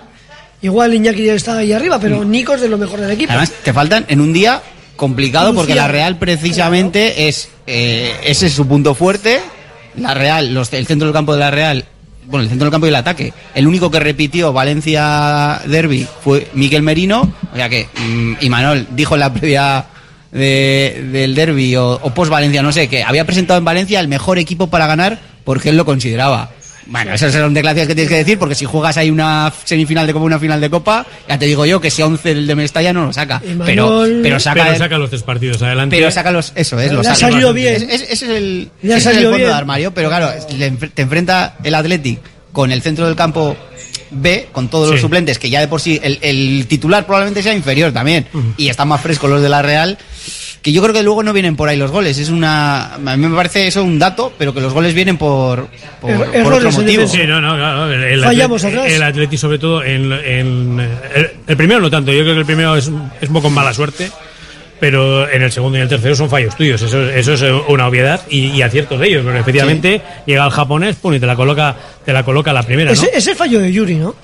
igual Iñaki ya está ahí arriba, pero Nico es de lo mejor del equipo. Además, te faltan en un día complicado porque la Real precisamente es eh, ese es su punto fuerte. La Real, los, el centro del campo de la Real bueno, el centro del campo y el ataque. El único que repitió Valencia Derby fue Miquel Merino, o sea que mm, Imanol dijo en la previa de- del Derby o, o post Valencia, no sé, que había presentado en Valencia el mejor equipo para ganar porque él lo consideraba. Bueno, esas son declaraciones que tienes que decir porque si juegas ahí una semifinal de Copa, una final de Copa, ya te digo yo que si 11 el de Mestalla no lo saca. Pero, pero saca Pero el- saca los tres partidos adelante. pero saca los, eso es, ha saca. salido bien. Es- es- Ese es el, ha ese es el salido fondo bien. de armario, pero claro, te enfrenta el Athletic con el centro del campo B, con todos los suplentes, que ya de por sí el, el titular probablemente sea inferior también, y están más frescos los de la Real, que yo creo que luego no vienen por ahí los goles. Es una, a mí me parece eso un dato, pero que los goles vienen por, por, Er- por otro motivo. Sí, no, no, claro. El, el Fallamos Atleti, atrás. el Atleti, sobre todo, en, en- el, el primero no tanto. Yo creo que el primero es, es un poco mala suerte. Pero en el segundo y el tercero son fallos tuyos. Eso, eso es una obviedad y, y aciertos de ellos. Pero efectivamente llega el japonés pum, y te la coloca, te la coloca la primera, ¿no? Ese, ese fallo de Yuri, ¿no?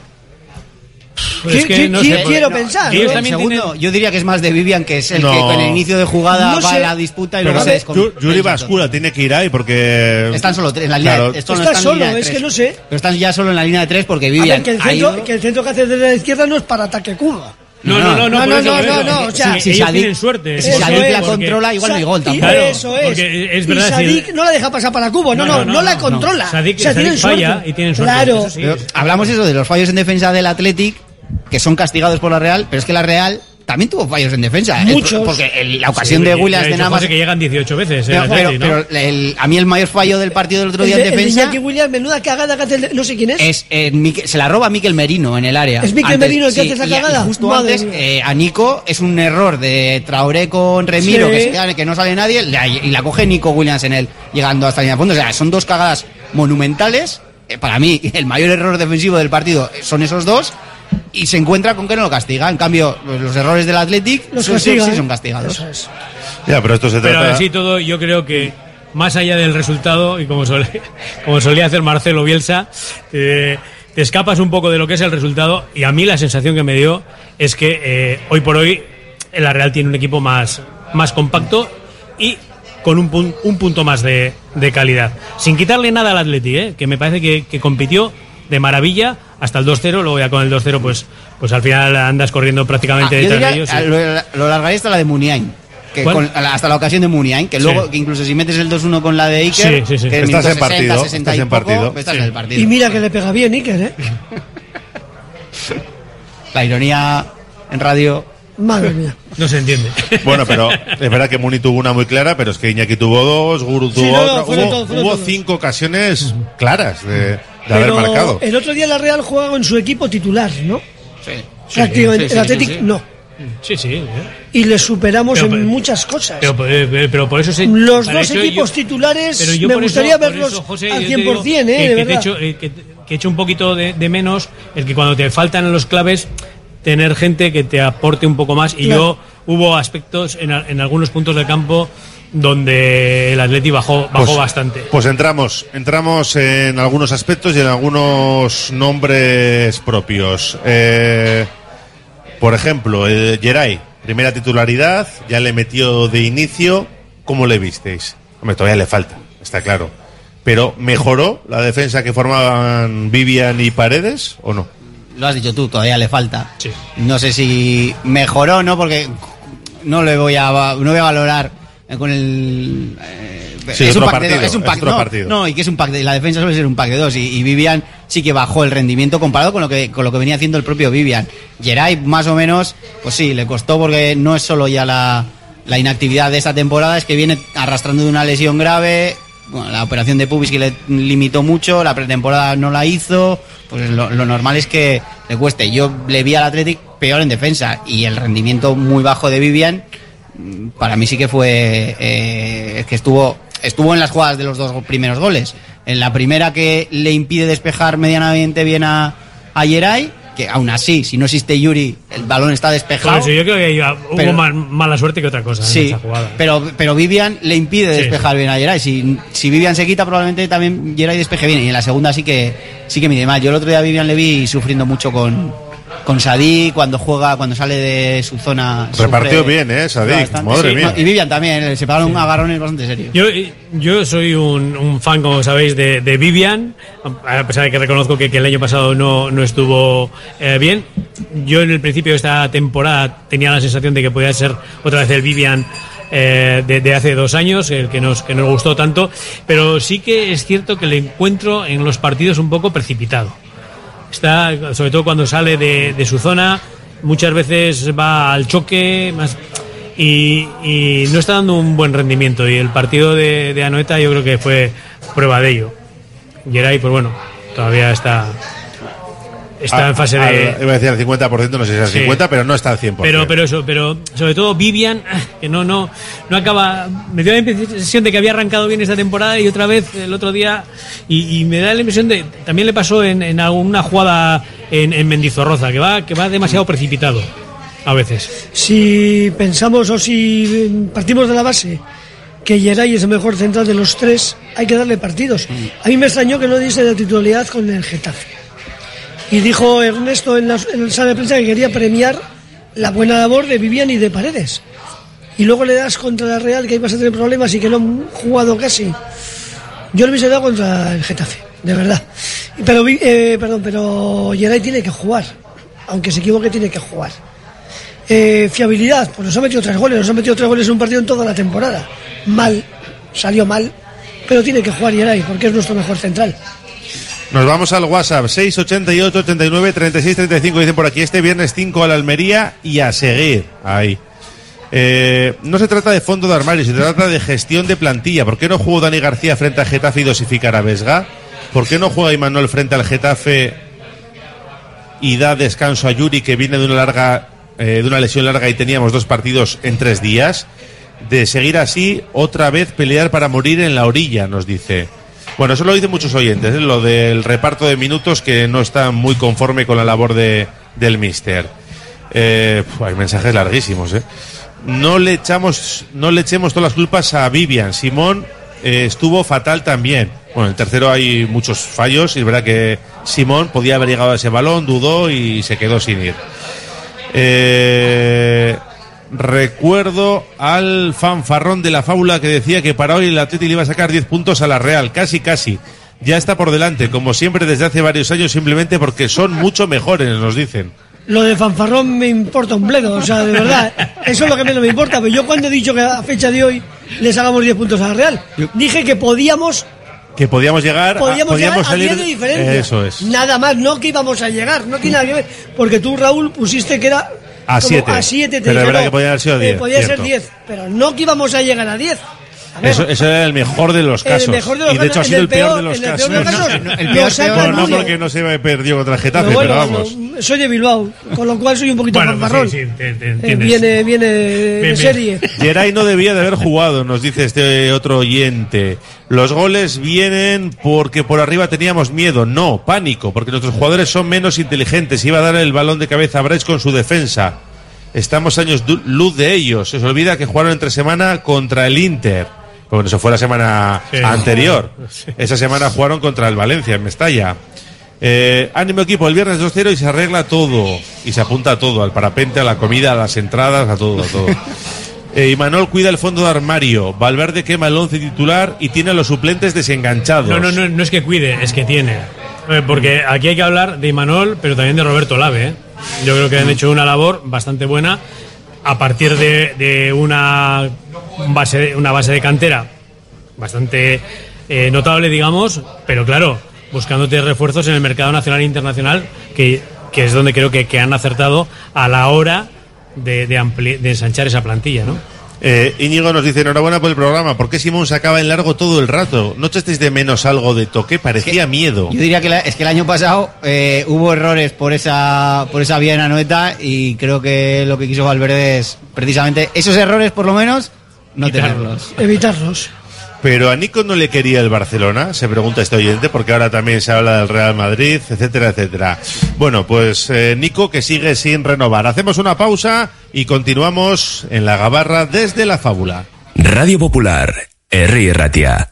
Pues es ¿Qui- que qui- no sé, quiero no, pensar. ¿no? Segundo, yo diría que es más de Vivian, que es el No. que con el inicio de jugada No va sé. a la disputa y Pero luego se descon- Yuri Bascula tiene que ir ahí porque. Están solo tres en la línea Claro. de esto no Está están en línea solo, es que no sé. Pero están ya solo en la línea de tres porque A Vivian ver, que el, ha centro, ido- que el centro que hace desde la izquierda no es para ataque curva. No, no, no, no, no, no, no, no, no, o sea, si ellos Sadik- tienen suerte. si Sadik es, la controla, igual no hay gol Y tampoco. eso es. porque es y verdad, Sadik si- no la deja pasar para Cubo, no, no, no, la controla. Sadik, o sea, Sadik tienen falla suerte. y tienen suerte. Claro. eso sí. Hablamos eso de los fallos en defensa del Athletic, que son castigados por la Real, pero es que la Real también tuvo fallos en defensa. El- Muchos. porque el- la ocasión Sí, de Williams de nada más. Que llegan 18 veces. el Pero, Atleti, pero- ¿no? pero el- a mí el mayor fallo del partido del otro El día de, en el de defensa Iñaki Williams, menuda cagada que hace el no sé quién es. es eh, Mique- se la roba Miquel Merino en el área. ¿Es Miquel Merino el que hace esa cagada? Y justo Madre antes, eh, a Nico es un error de Traoré con Remiro, Sí. que, se que no sale nadie, y la coge Nico Williams en él, llegando hasta la línea de fondo. O sea, son dos cagadas monumentales. Eh, para mí, el mayor error defensivo del partido son esos dos. Y se encuentra con que no lo castiga. En cambio, pues, los errores del Athletic Los son- castiga, sí ¿eh? son castigados. Eso es. Ya, pero esto se Pero trata. así todo, yo creo que más allá del resultado, y como, solía hacer Marcelo Bielsa, eh, te escapas un poco de lo que es el resultado. Y a mí la sensación que me dio es que eh, hoy por hoy la Real tiene un equipo más, más compacto y con un, pun- un punto más de, de calidad. Sin quitarle nada al Atleti, ¿eh? que me parece que, que compitió de maravilla hasta el 2-0. Luego ya con el 2-0, pues, pues al final andas corriendo prácticamente Ah, detrás diría, de ellos. y- a- lo, lo largaría hasta la de Muniain. Que hasta la ocasión de Muniain, que Sí. luego, que incluso si metes el 2-1 con la de Iker, Sí, sí, sí. que Estás en partido, 60, estás y en poco, partido. estás Sí. en el partido. Y mira que le pega bien Iker, ¿eh? La ironía en radio. Madre mía. No se entiende. Bueno, pero es verdad que Muni tuvo una muy clara, pero es que Iñaki tuvo dos, Guru tuvo Sí, no, no, otra. hubo hubo cinco ocasiones claras de, de haber Pero marcado. el otro día la Real jugaba con su equipo titular, ¿no? Sí. Prácticamente. sí, el sí, Athletic sí, sí. no. Sí, sí. ¿eh? Y le superamos Pero, en pero- muchas cosas. Pero, pero- pero por eso se. Los dos eso equipos yo- titulares pero yo me eso- gustaría verlos eso, José, al yo te digo 100%, ¿eh? que, de que te verdad. echo, eh, que, que echo un poquito de, de menos el que cuando te faltan los claves tener gente que te aporte un poco más y Claro. yo hubo aspectos en algunos puntos del campo donde el Atleti bajó, bajó Pues- bastante. Pues entramos, entramos en algunos aspectos y en algunos nombres propios. Eh, por ejemplo, eh, Geray, primera titularidad, ya le metió de inicio. ¿Cómo le visteis? Hombre, todavía le falta, está claro. Pero ¿mejoró la defensa que formaban Vivian y Paredes o no? Lo has dicho tú, todavía le falta. No sé si mejoró o no, porque no le voy a, no voy a valorar con el. eh, Sí, es un pack de partido, dos, es un es otro no, partido. no, y que es un pack de, la defensa suele ser un pack de dos y, y Vivian sí que bajó el rendimiento comparado con lo que con lo que venía haciendo el propio Vivian. Geray más o menos, pues sí, le costó porque no es solo ya la, la inactividad de esta temporada, es que viene arrastrando de una lesión grave. Bueno, la operación de pubis que le limitó mucho, la pretemporada no la hizo, pues lo, lo normal es que le cueste. Yo le vi al Athletic peor en defensa y el rendimiento muy bajo de Vivian para mí sí que fue eh, que estuvo estuvo en las jugadas de los dos primeros goles. En la primera que le impide despejar medianamente bien a, a Geray, que aún así, si no existe Yuri, el balón está despejado. eso yo creo que iba- hubo Pero- más mala suerte que otra cosa en Sí, esa jugada. pero, pero Vivian le impide Sí, despejar bien a Geray. Si, si Vivian se quita, probablemente también Geray despeje bien. Y en la segunda sí que sí que mide mal. Yo el otro día a Vivian le vi sufriendo mucho con, con Sadí cuando juega, cuando sale de su zona. Repartió sufre bien, ¿eh? Sadik, madre Sí, mía. no, y Vivian también, eh, se pegaron agarrones bastante serios. Yo, yo soy un, un fan, como sabéis, de, de Vivian, a pesar de que reconozco que, que el año pasado no, no estuvo eh, bien. Yo en el principio de esta temporada tenía la sensación de que podía ser otra vez el Vivian eh, de, de hace dos años, el que nos, que nos gustó tanto, pero sí que es cierto que le encuentro en los partidos un poco precipitado. Está, sobre todo cuando sale de, de su zona, muchas veces va al choque más y, y no está dando un buen rendimiento. Y el partido de, de Anoeta yo creo que fue prueba de ello. Geray, pues bueno, todavía está, está en fase Ah, de. ah, Iba a decir al 50%, no sé si es al Sí. 50%, pero no está al 100%. Pero, pero eso, pero sobre todo Vivian, que no, no, no acaba. Me dio la impresión de que había arrancado bien esta temporada y otra vez el otro día. Y, y me da la impresión de. También le pasó en, en alguna jugada en, en Mendizorroza, que va, que va demasiado precipitado. A veces. Si pensamos o si eh, partimos de la base que Geray es el mejor central de los tres, hay que darle partidos. A mí me extrañó que no diese la titularidad con el Getafe. Y dijo Ernesto en, la, el sala de prensa que quería premiar la buena labor de Vivian y de Paredes. Y luego le das contra la Real que ibas a tener problemas y que no han jugado casi. Yo le hubiese dado contra el Getafe, de verdad. Pero, eh, perdón, pero Geray tiene que jugar. Aunque se equivoque, tiene que jugar. Eh, fiabilidad, pues nos ha metido tres goles, nos ha metido tres goles en un partido en toda la temporada. Mal, salió mal, pero tiene que jugar Geray porque es nuestro mejor central. Nos vamos al WhatsApp 688 89 36 35 dicen por aquí este viernes 5 a la Almería y a seguir ahí. Eh, no se trata de fondo de armario, se trata de gestión de plantilla. ¿Por qué no jugó Dani García frente al Getafe y dosificar a Vesga? ¿Por qué no juega Imanol frente al Getafe y da descanso a Yuri que viene de una larga eh, de una lesión larga y teníamos dos partidos en tres días? De seguir así, otra vez pelear para morir en la orilla, nos dice. Bueno, eso lo dicen muchos oyentes, ¿eh? lo del reparto de minutos que no está muy conforme con la labor de, del mister. Eh, hay mensajes larguísimos, ¿eh? No le echamos, no le echemos todas las culpas a Vivian. Simón eh, estuvo fatal también. Bueno, en el tercero hay muchos fallos y es verdad que Simón podía haber llegado a ese balón, dudó y se quedó sin ir. Eh, recuerdo al fanfarrón de la fábula que decía que para hoy el Atleti le iba a sacar 10 puntos a la Real, casi casi. Ya está por delante, como siempre desde hace varios años, simplemente porque son mucho mejores, nos dicen. Lo de fanfarrón me importa un bledo, o sea, de verdad, eso es lo que menos me importa. Pero yo cuando he dicho que a fecha de hoy les hagamos 10 puntos a la Real, dije que podíamos, Que podíamos llegar, a- podíamos, llegar a salir 10 de diferencia. Eso es. Nada más, no que íbamos a llegar, no tiene nada que ver. Porque tú, Raúl, pusiste que era A como siete. A 7 Pero es verdad que podía haber sido 10, podía ser cierto. 10, pero no que íbamos a llegar a 10. Eso, eso era el mejor de los El casos. mejor de los y de hecho ha casos, sido el el peor, peor- de los en el casos. peor de los casos, No, el peor saca no, porque no se perdió contra el Getafe, pero bueno, pero vamos. no, soy de Bilbao, con lo cual soy un poquito Bueno, pues fanfarrón. sí, sí, te- te Eh, entiendes. viene, viene de bien. serie. Geray no debía de haber jugado, nos dice este otro oyente. Los goles vienen porque por arriba teníamos miedo, no, pánico, porque nuestros jugadores son menos inteligentes. Iba a dar el balón de cabeza a Bryce con su defensa. Estamos años luz de ellos. Se os olvida que jugaron entre semana contra el Inter. Bueno, eso fue la semana Sí. anterior. Esa semana jugaron contra el Valencia en Mestalla. Eh, ánimo equipo, el viernes 2-0 y se arregla todo. Y se apunta a todo, al parapente, a la comida, a las entradas, a todo, a todo. Eh, Imanol cuida el fondo de armario. Valverde quema el once titular y tiene a los suplentes desenganchados. No, no, no, no es que cuide, es que tiene. Eh, Porque aquí hay que hablar de Imanol, pero también de Roberto Lave. ¿eh? Yo creo que han hecho una labor bastante buena a partir de, de una, base, una base de cantera bastante eh, notable, digamos, pero claro, buscándote refuerzos en el mercado nacional e internacional, que, que es donde creo que, que han acertado a la hora de, de, ampli- de ensanchar esa plantilla, ¿no? Eh, Íñigo nos dice, enhorabuena por el programa. ¿Por qué Simón se acaba en largo todo el rato? ¿No echasteis de menos algo de toque? Parecía miedo. Yo diría que la- es que el año pasado eh, hubo errores por esa por esa vía en Anoeta y creo que lo que quiso Valverde es precisamente esos errores por lo menos no tenerlos. Evitarlos. Pero a Nico no le quería el Barcelona, se pregunta este oyente, porque ahora también se habla del Real Madrid, etcétera, etcétera. Bueno, pues eh, Nico que sigue sin renovar. Hacemos una pausa y continuamos en la gabarra desde la fábula. Radio Popular, Herri Ratia.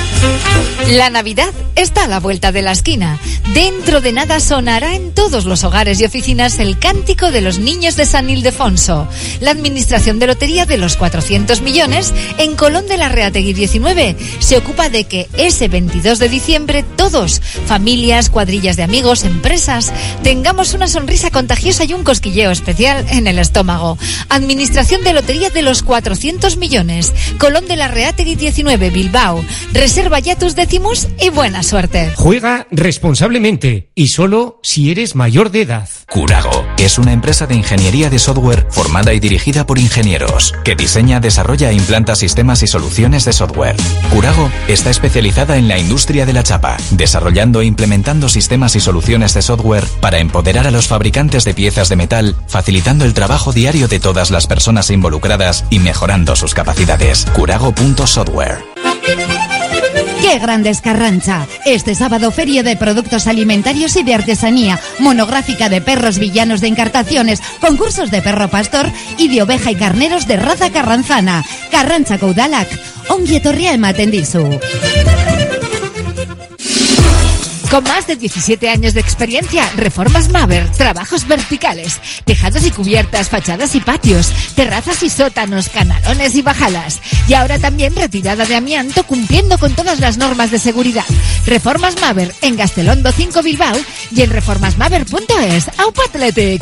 La Navidad está a la vuelta de la esquina. Dentro de nada sonará en todos los hogares y oficinas el cántico de los niños de San Ildefonso. La Administración de Lotería de los 400 millones en Colón de la Reategui 19 se ocupa de que ese 22 de diciembre todos, familias, cuadrillas de amigos, empresas, tengamos una sonrisa contagiosa y un cosquilleo especial en el estómago. Administración de Lotería de los 400 millones. Colón de la Reategui 19 Bilbao. Reserva ya tus décimos y buena suerte. Juega responsablemente y solo si eres mayor de edad. Curago es una empresa de ingeniería de software formada y dirigida por ingenieros que diseña, desarrolla e implanta sistemas y soluciones de software. Curago está especializada en la industria de la chapa, desarrollando e implementando sistemas y soluciones de software para empoderar a los fabricantes de piezas de metal, facilitando el trabajo diario de todas las personas involucradas y mejorando sus capacidades. Curago.software. ¡Qué grande es Carrancha! Este sábado feria de productos alimentarios y de artesanía, monográfica de perros villanos de encartaciones, concursos de perro pastor y de oveja y carneros de raza carranzana. Carrancha Caudalac, ongi etorria. Con más de 17 años de experiencia, Reformas Maver, trabajos verticales, tejados y cubiertas, fachadas y patios, terrazas y sótanos, canalones y bajadas. Y ahora también retirada de amianto cumpliendo con todas las normas de seguridad. Reformas Maver en Gastelondo 5 Bilbao y en reformasmaver.es. ¡Aupa Athletic!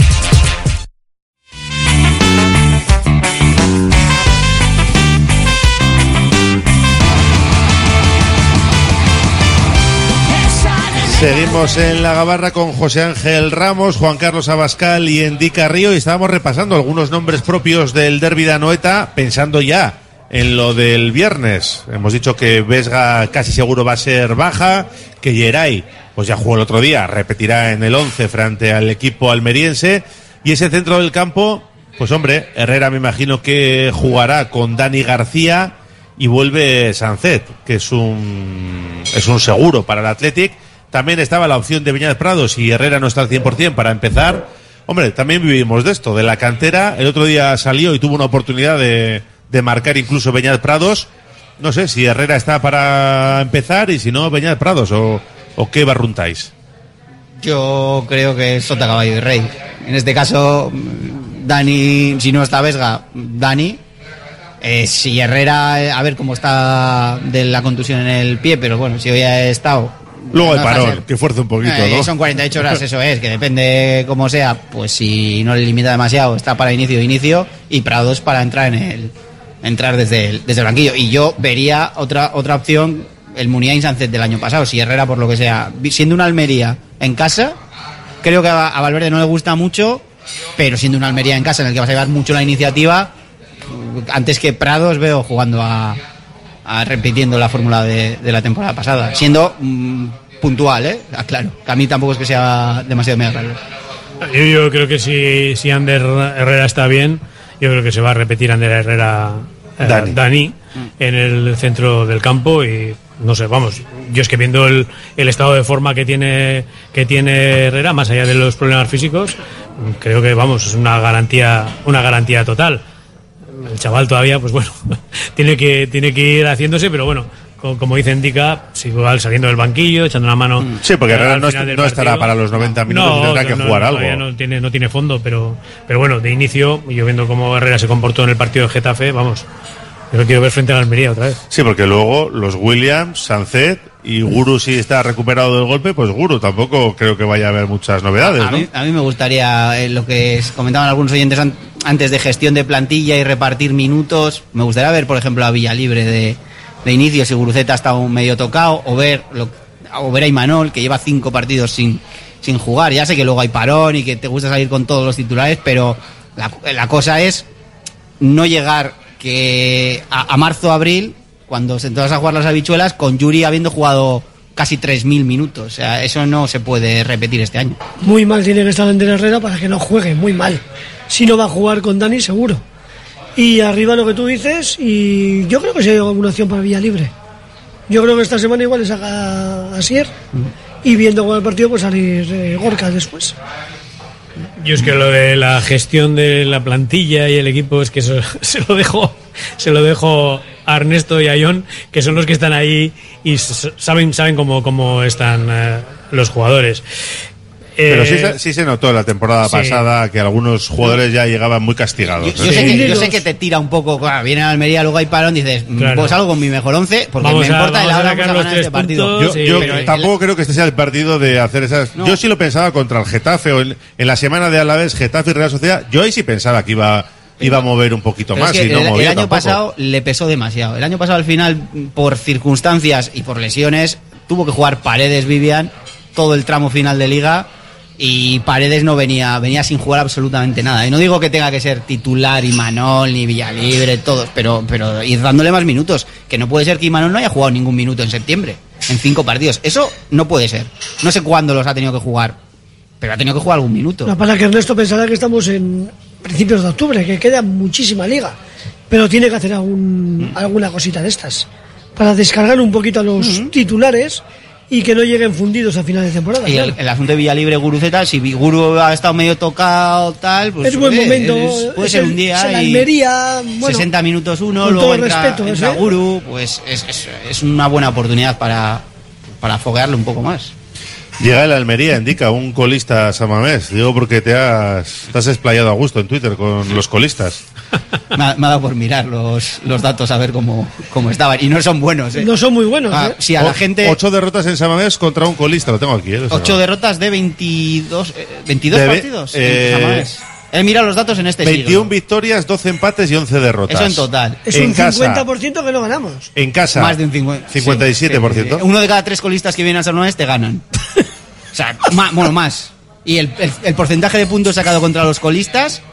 Seguimos en la gabarra con José Ángel Ramos, Juan Carlos Abascal y Endica Río y estábamos repasando algunos nombres propios del derbi de Anoeta pensando ya en lo del viernes. Hemos dicho que Vesga casi seguro va a ser baja, que Geray pues ya jugó el otro día, repetirá en el 11 frente al equipo almeriense y ese centro del campo, pues hombre, Herrera me imagino que jugará con Dani García y vuelve Sancet, que es un es un seguro para el Athletic. También estaba la opción de Beñat Prados y Herrera no está al 100% para empezar. Hombre, también vivimos de esto, de la cantera. El otro día salió y tuvo una oportunidad de, marcar incluso Beñat Prados. No sé si Herrera está para empezar y si no, Beñat Prados o, qué barruntáis. Yo creo que es Sota Caballo y Rey. En este caso, Dani, si no está Vesga, Dani. Eh, si Herrera, a ver cómo está de la contusión en el pie, pero bueno, si hoy ha estado. Luego el no a parón, ser- que fuerce un poquito, Eh, ¿no? Son 48 horas, eso es, que depende cómo sea, pues si no le limita demasiado, está para inicio, inicio, y Prados para entrar en el entrar desde el, desde el banquillo. Y yo vería otra otra opción, el Muniain Sánchez del año pasado, si Herrera por lo que sea, siendo una Almería en casa, creo que a, a Valverde no le gusta mucho, pero siendo una Almería en casa en el que vas a llevar mucho la iniciativa, antes que Prados veo jugando a, a repitiendo la fórmula de, de la temporada pasada, siendo mm, puntual, ¿eh? Ah, Claro, que a mí tampoco es que sea demasiado mega claro. Yo, yo creo que si, si Ander Herrera está bien, yo creo que se va a repetir Ander Herrera eh, Dani. Dani. en el centro del campo y no sé, vamos, yo es que viendo el, el estado de forma que tiene que tiene Herrera, más allá de los problemas físicos, creo que vamos, es una garantía, una garantía total. El chaval todavía, pues bueno, tiene que, tiene que ir haciéndose, pero bueno, co- como dice Indica, si igual saliendo del banquillo, echando una mano. Sí, porque al Herrera no, final del no estará para los 90 minutos y tendrá que no, jugar no, algo. No tiene, no tiene fondo, pero, pero bueno, de inicio, yo viendo cómo Herrera se comportó en el partido de Getafe, vamos, yo lo quiero ver frente a la Almería otra vez. Sí, porque luego los Williams, Sancet y Guru si está recuperado del golpe, pues Guru tampoco creo que vaya a haber muchas novedades, A ¿no? mí, a mí me gustaría, eh, lo que comentaban algunos oyentes an- antes de gestión de plantilla y repartir minutos, me gustaría ver, por ejemplo, a Villalibre de, de inicio si Guruceta está un medio tocado, o ver, lo, o ver a Imanol, que lleva cinco partidos sin, sin jugar. Ya sé que luego hay parón y que te gusta salir con todos los titulares, pero la, la cosa es no llegar que a, a marzo abril, cuando se vas a jugar las habichuelas, con Yuri habiendo jugado casi 3.000 minutos. O sea, eso no se puede repetir este año. Muy mal tiene que estar Ander Herrera para que no juegue, muy mal. Si no va a jugar con Dani, seguro. Y arriba lo que tú dices, y yo creo que si hay alguna opción para Villa Libre. Yo creo que esta semana igual le saca a Sier y viendo con el partido pues salir eh, Gorka después. Yo es que lo de la gestión de la plantilla y el equipo es que eso se lo dejo, se lo dejo a Ernesto y a Ion, que son los que están ahí y saben, saben cómo, cómo están eh, los jugadores. Pero Eh, sí, se- sí se notó la temporada sí. pasada que algunos jugadores ya llegaban muy castigados. Yo, ¿eh? yo sé que, yo sé que te tira un poco, claro, viene a Almería, luego hay parón, dices, mm, Claro. pues algo con mi mejor once, porque Vamos me a- importa el vamos a ahora vamos a los ganar tres este partido. Yo, yo Pero el- tampoco creo que este sea el partido de hacer esas. No. Yo sí lo pensaba contra el Getafe o en, en la semana de Alavés, Getafe y Real Sociedad. Yo ahí sí pensaba que iba, iba a mover un poquito Pero más es que y no el, el movía año tampoco. pasado le pesó demasiado. El año pasado al final, por circunstancias y por lesiones, tuvo que jugar Paredes Vivian todo el tramo final de liga y Paredes no venía, venía sin jugar absolutamente nada. Y no digo que tenga que ser titular Imanol ni Villalibre, todos, pero, pero ir dándole más minutos. Que no puede ser que Imanol no haya jugado ningún minuto en septiembre, en cinco partidos. Eso no puede ser. No sé cuándo los ha tenido que jugar, pero ha tenido que jugar algún minuto. No, para que Ernesto pensará que estamos en principios de octubre, que queda muchísima liga. Pero tiene que hacer algún- alguna cosita de estas. Para descargar un poquito a los titulares y que no lleguen fundidos a final de temporada. Y el, claro. el asunto de Villalibre, Guruceta, si Guru ha estado medio tocado, tal, pues es buen oye, momento. es- puede es ser el- un día. y Almería, bueno, 60 minutos uno, con luego todo el entra, respeto, entra ¿eh? Guru, pues es, es, es una buena oportunidad para, para foguearle un poco más. Llega el Almería, indica un colista Samamés. Digo porque te has, te has explayado a gusto en Twitter con los colistas. Me ha, me ha dado por mirar los, los datos a ver cómo, cómo estaban. Y no son buenos, ¿eh? no son muy buenos. Ah, ¿eh? sí, a la gente. Ocho derrotas en Samamés contra un colista, lo tengo aquí. ¿eh? Ocho derrotas de 22, eh, 22 Debe- partidos. eh, en Samamés. He mirado los datos en este 21 siglo. victorias, 12 empates y 11 derrotas. Eso en total. Es en un casa. 50% que no ganamos. En casa. Más de un 50, 57%. sí, sí. Uno de cada tres colistas que vienen al San te ganan. o sea, bueno, más. Y el, el- el porcentaje de puntos sacado contra los colistas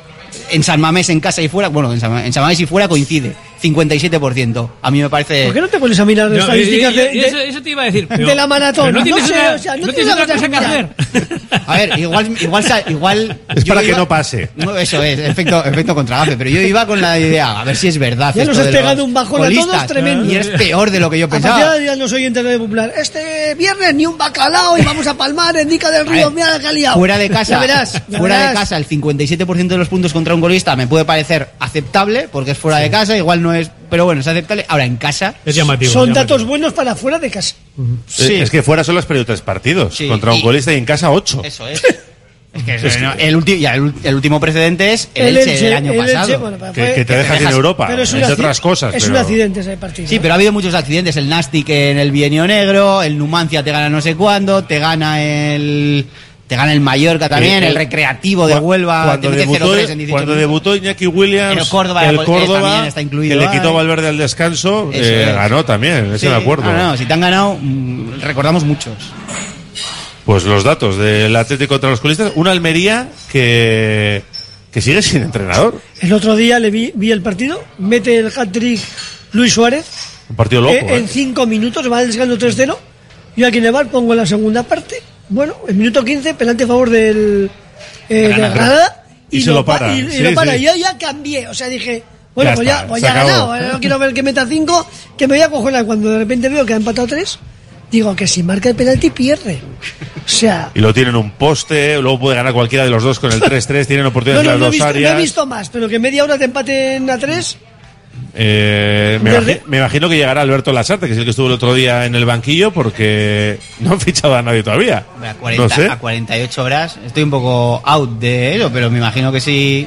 en San Mamés, en casa y fuera, bueno, en San, Mamés y fuera coincide. 57%. A mí me parece... ¿Por qué no te pones a mirar No, estadísticas y- de, y de- eso, eso te iba a decir. de la maratón? no tienes sé, una, o sea, no tienes otra cosa que mirar. hacer. A ver, igual, igual, igual Es para que iba- no pase. No, eso es, efecto, efecto contragafe, pero yo iba con la idea, a ver si es verdad. Ya nos has de los pegado un bajón a todos tremendo. Y es peor de lo que yo A pensaba. de ahora ya no soy internet popular. Este viernes ni un bacalao y vamos a palmar en Dica del Río. ver, Mira la que. Fuera de casa, Ya verás, ya fuera de verás. casa, el 57% de los puntos contra un golista me puede parecer aceptable porque es fuera de casa, igual no es, pero bueno, es aceptable. Ahora en casa Es llamativo. Son llamativo. datos buenos para fuera de casa. Sí. Eh, Es que fuera solo has perdido tres partidos. Sí, contra un y- colista y en casa ocho. Eso es. Es que eso, no, el, ulti- ya, el, el último precedente es el, Elche, del año el Elche, pasado. bueno, Que, te dejas en Europa, pero es otras cosas. Es pero- un accidente ese partido. Sí, pero ha habido muchos accidentes. El Nastic en el Bienio Negro, el Numancia te gana no sé cuándo, te gana el te gana el Mallorca también, Eh, el, el- Recreativo de Huelva, cuando debutó, 0-3 en 18 cuando debutó Iñaki Williams, El Córdoba, el eh, Córdoba, está incluido que le quitó ahí. Valverde al descanso, eh, ganó también, ese Sí, me acuerdo. No, no, si te han ganado, mm, recordamos muchos. Pues los datos del Atlético contra los colistas, una Almería que, que sigue sin entrenador. El otro día le vi, vi el partido, mete el hat-trick Luis Suárez. Un partido loco. eh, en ¿eh? cinco minutos va desgando 3-0. Yo aquí en el bar pongo la segunda parte. Bueno, en minuto 15, penalti a favor del eh, de Granada. Granada. Y se lo pa- para. Y, y Sí, lo para. sí. Y yo ya cambié. O sea, dije, bueno, Ya pues está, ya, pues ya ha ganado. Ahora No quiero ver que meta 5, que me voy a coger cuando de repente veo que ha empatado 3. Digo que si marca el penalti pierde. O sea, Y lo tienen un poste, luego puede ganar cualquiera de los dos con el 3-3, tienen no, oportunidades no, en no he las dos visto, no he áreas. visto más, pero que media hora te empaten a 3. Eh, me, Desde- imagi- me imagino que llegará Alberto Lasarte, que es el que estuvo el otro día en el banquillo, porque no han fichado a nadie todavía. A 40, no sé. a 48 horas. Estoy un poco out de eso, pero me imagino que sí.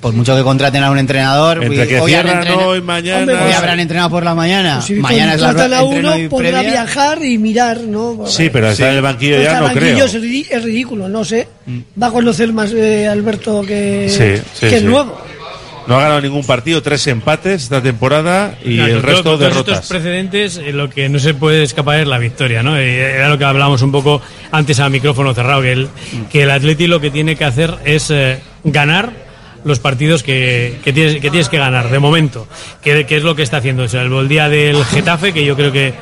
Por mucho que contraten a un entrenador. Entre hoy- que hoy han cierran entrenado- hoy, mañana. Hombre, Hoy habrán entrenado por la mañana. Si mañana es la a uno, y podrá previa. viajar y mirar, ¿no? Sí, pero estar en el banquillo Pues ya no banquillo creo. Es, es ridículo, no sé. Va a conocer más eh, Alberto que, Sí, sí, que el sí. nuevo. No ha ganado ningún partido, tres empates esta temporada y Claro, el todo resto todos derrotas. estos precedentes, eh, lo que no se puede escapar es la victoria, ¿no? Eh, Era lo que hablábamos un poco antes a micrófono cerrado, que el, que el Atleti lo que tiene que hacer es eh, ganar los partidos que, que tienes, que tienes que ganar, de momento. Que, que es lo que está haciendo. O sea, el día del Getafe, que yo creo que,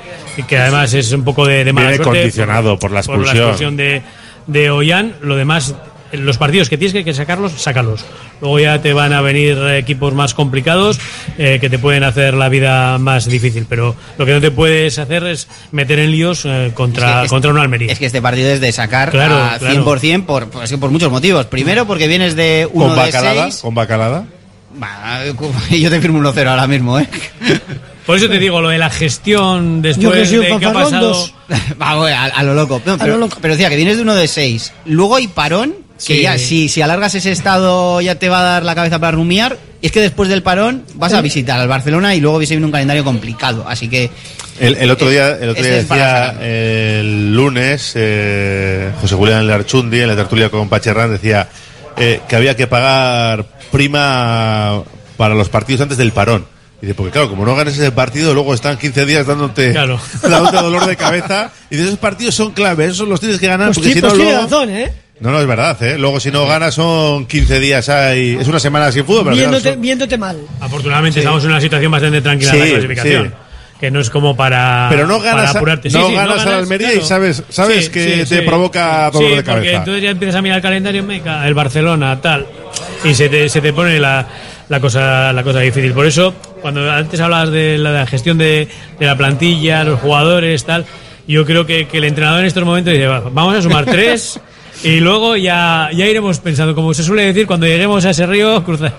que además es un poco de, de mala Viene suerte. condicionado por la expulsión. de, de Ollán. Lo demás, los partidos que tienes que- que sacarlos, sácalos. Luego ya te van a venir equipos más complicados eh, que te pueden hacer la vida más difícil. Pero lo que no te puedes hacer es meter en líos eh, contra, Es que- es- contra una Almería. Es que este partido es de sacar Claro, a claro. 100% por, por, que muchos motivos. Primero porque vienes de uno Con de bacalada, 6. con bacalada. Yo te firmo 1-0 ahora mismo, ¿eh? Por eso te digo, lo de la gestión Yo que después un de que ha pasado... dos. Vamos, a, a lo loco. No, pero, pero decía que vienes de uno de 6. Luego hay parón, que Sí. ya si, si alargas ese estado ya te va a dar la cabeza para rumiar. Y es que después del parón vas a visitar al Barcelona y luego se viene un calendario complicado. Así que El, el otro día, el otro día decía el lunes eh, José Julián Larchundi en la tertulia con Pacherrán decía eh, que había que pagar prima para los partidos antes del parón. Y dice, porque claro, como no ganes ese partido, luego están 15 días dándote, Claro. dándote dolor de cabeza. Y dices, esos partidos son claves, esos los tienes que ganar, Pues, porque sí, si pues no tiene luego... razón, ¿eh? No, no, es verdad, ¿eh? Luego si no ganas son 15 días, hay... es una semana sin fútbol, pero Viéndote, son- viéndote mal. Afortunadamente Sí. estamos en una situación bastante tranquila en Sí, la clasificación. sí. Que no es como para, Pero no ganas, para a- apurarte. no ganas a la Almería y sabes- sabes que te provoca dolor Sí, de porque cabeza. entonces ya empiezas a mirar el calendario, meca, el Barcelona, tal, y se te, se te pone la, la cosa la cosa difícil. Por eso, cuando antes hablabas de la, de la gestión de, de la plantilla, los jugadores, tal, yo creo que, que el entrenador en estos momentos dice, "Va, vamos a sumar tres. Y luego ya, ya iremos pensando, como se suele decir, cuando lleguemos a ese río, cruza-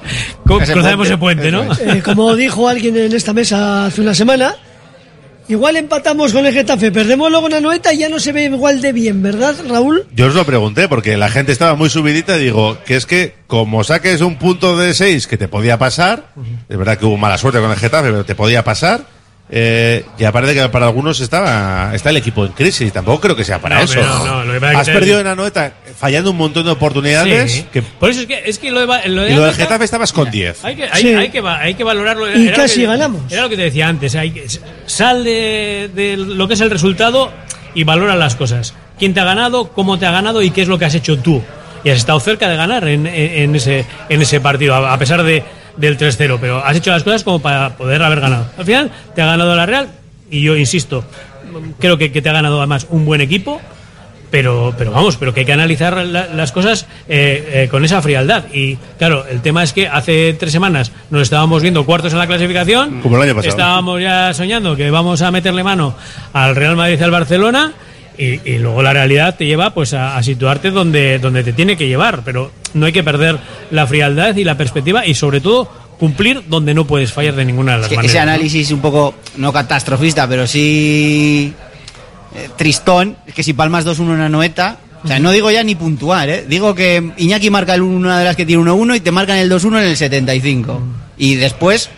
Ese cruzaremos puente. ese puente, ¿no? Eh, como dijo alguien en esta mesa hace una semana, igual empatamos con el Getafe, perdemos luego una noeta y ya no se ve igual de bien, ¿verdad, Raúl? Yo os lo pregunté porque la gente estaba muy subidita y digo que es que como saques un punto de 6 que te podía pasar, es verdad que hubo mala suerte con el Getafe, pero te podía pasar. Eh, y aparte que para algunos estaba está el equipo en crisis, tampoco creo que sea para No, eso. pero no, lo que pasa es que Has perdido en Anoeta fallando un montón de oportunidades. Sí. que- Por eso es que, es que lo de, va- lo de y lo del Getafe estabas con 10. Hay que, hay, Sí. hay que, va- hay que valorarlo. Y Era lo casi que- ganamos. Era lo que te decía antes. Hay que, sal de, de lo que es el resultado y valora las cosas. ¿Quién te ha ganado? ¿Cómo te ha ganado? ¿Y qué es lo que has hecho tú? Y has estado cerca de ganar en, en- en ese, en ese partido, a, a pesar de, del 3-0. Pero has hecho las cosas como para poder haber ganado. Al final, te ha ganado la Real. Y yo insisto, creo que, que te ha ganado además un buen equipo. Pero, pero vamos, pero que hay que analizar la- las cosas eh, eh, con esa frialdad. Y claro, el tema es que hace tres semanas nos estábamos viendo cuartos en la clasificación. Como el año pasado. Estábamos ya soñando que vamos a meterle mano al Real Madrid y al Barcelona. Y, y luego la realidad te lleva pues a, a situarte donde, donde te tiene que llevar. Pero no hay que perder la frialdad y la perspectiva y sobre todo cumplir donde no puedes fallar de ninguna de las que maneras. ese ¿no? análisis un poco, no catastrofista, pero sí eh, tristón, es que si palmas 2-1 en una noeta, o sea, no digo ya ni puntuar, ¿eh? digo que Iñaki marca el- una de las que tiene 1-1 y te marcan el 2-1 en el 75. Y después,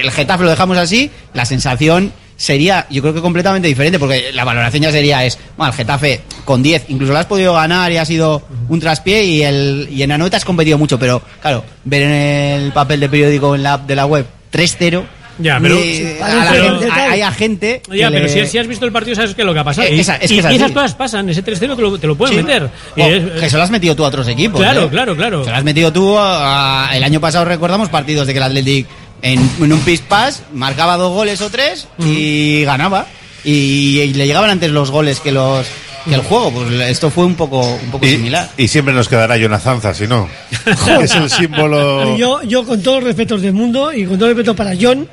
el Getafe lo dejamos así, la sensación sería, yo creo que completamente diferente, porque la valoración ya sería es, bueno, el Getafe con 10, incluso lo has podido ganar y ha sido un traspié y, el, y en la has competido mucho, pero claro, ver en el papel de periódico en la app de la web 3-0. Ya, pero- eh, a la pero- gente- hay, hay gente. Ya, pero le- si, si has visto el partido sabes que es lo que ha pasado. Eh, esa- es que es y esas cosas pasan, ese 3-0 te lo, te lo pueden Sí. meter. Y O es- que se lo has metido tú a otros equipos. Claro, ¿eh? claro, claro. Se lo has metido tú a- a- el año pasado recordamos partidos de que el Athletic en, en un pis pas marcaba dos goles o tres y ganaba y, y le llegaban antes los goles que los que el juego. Pues esto fue un poco un poco similar. Y siempre nos quedará Jonazanza, si no. es el símbolo. Yo, yo, con todos los respetos del mundo y con todo el respeto para John,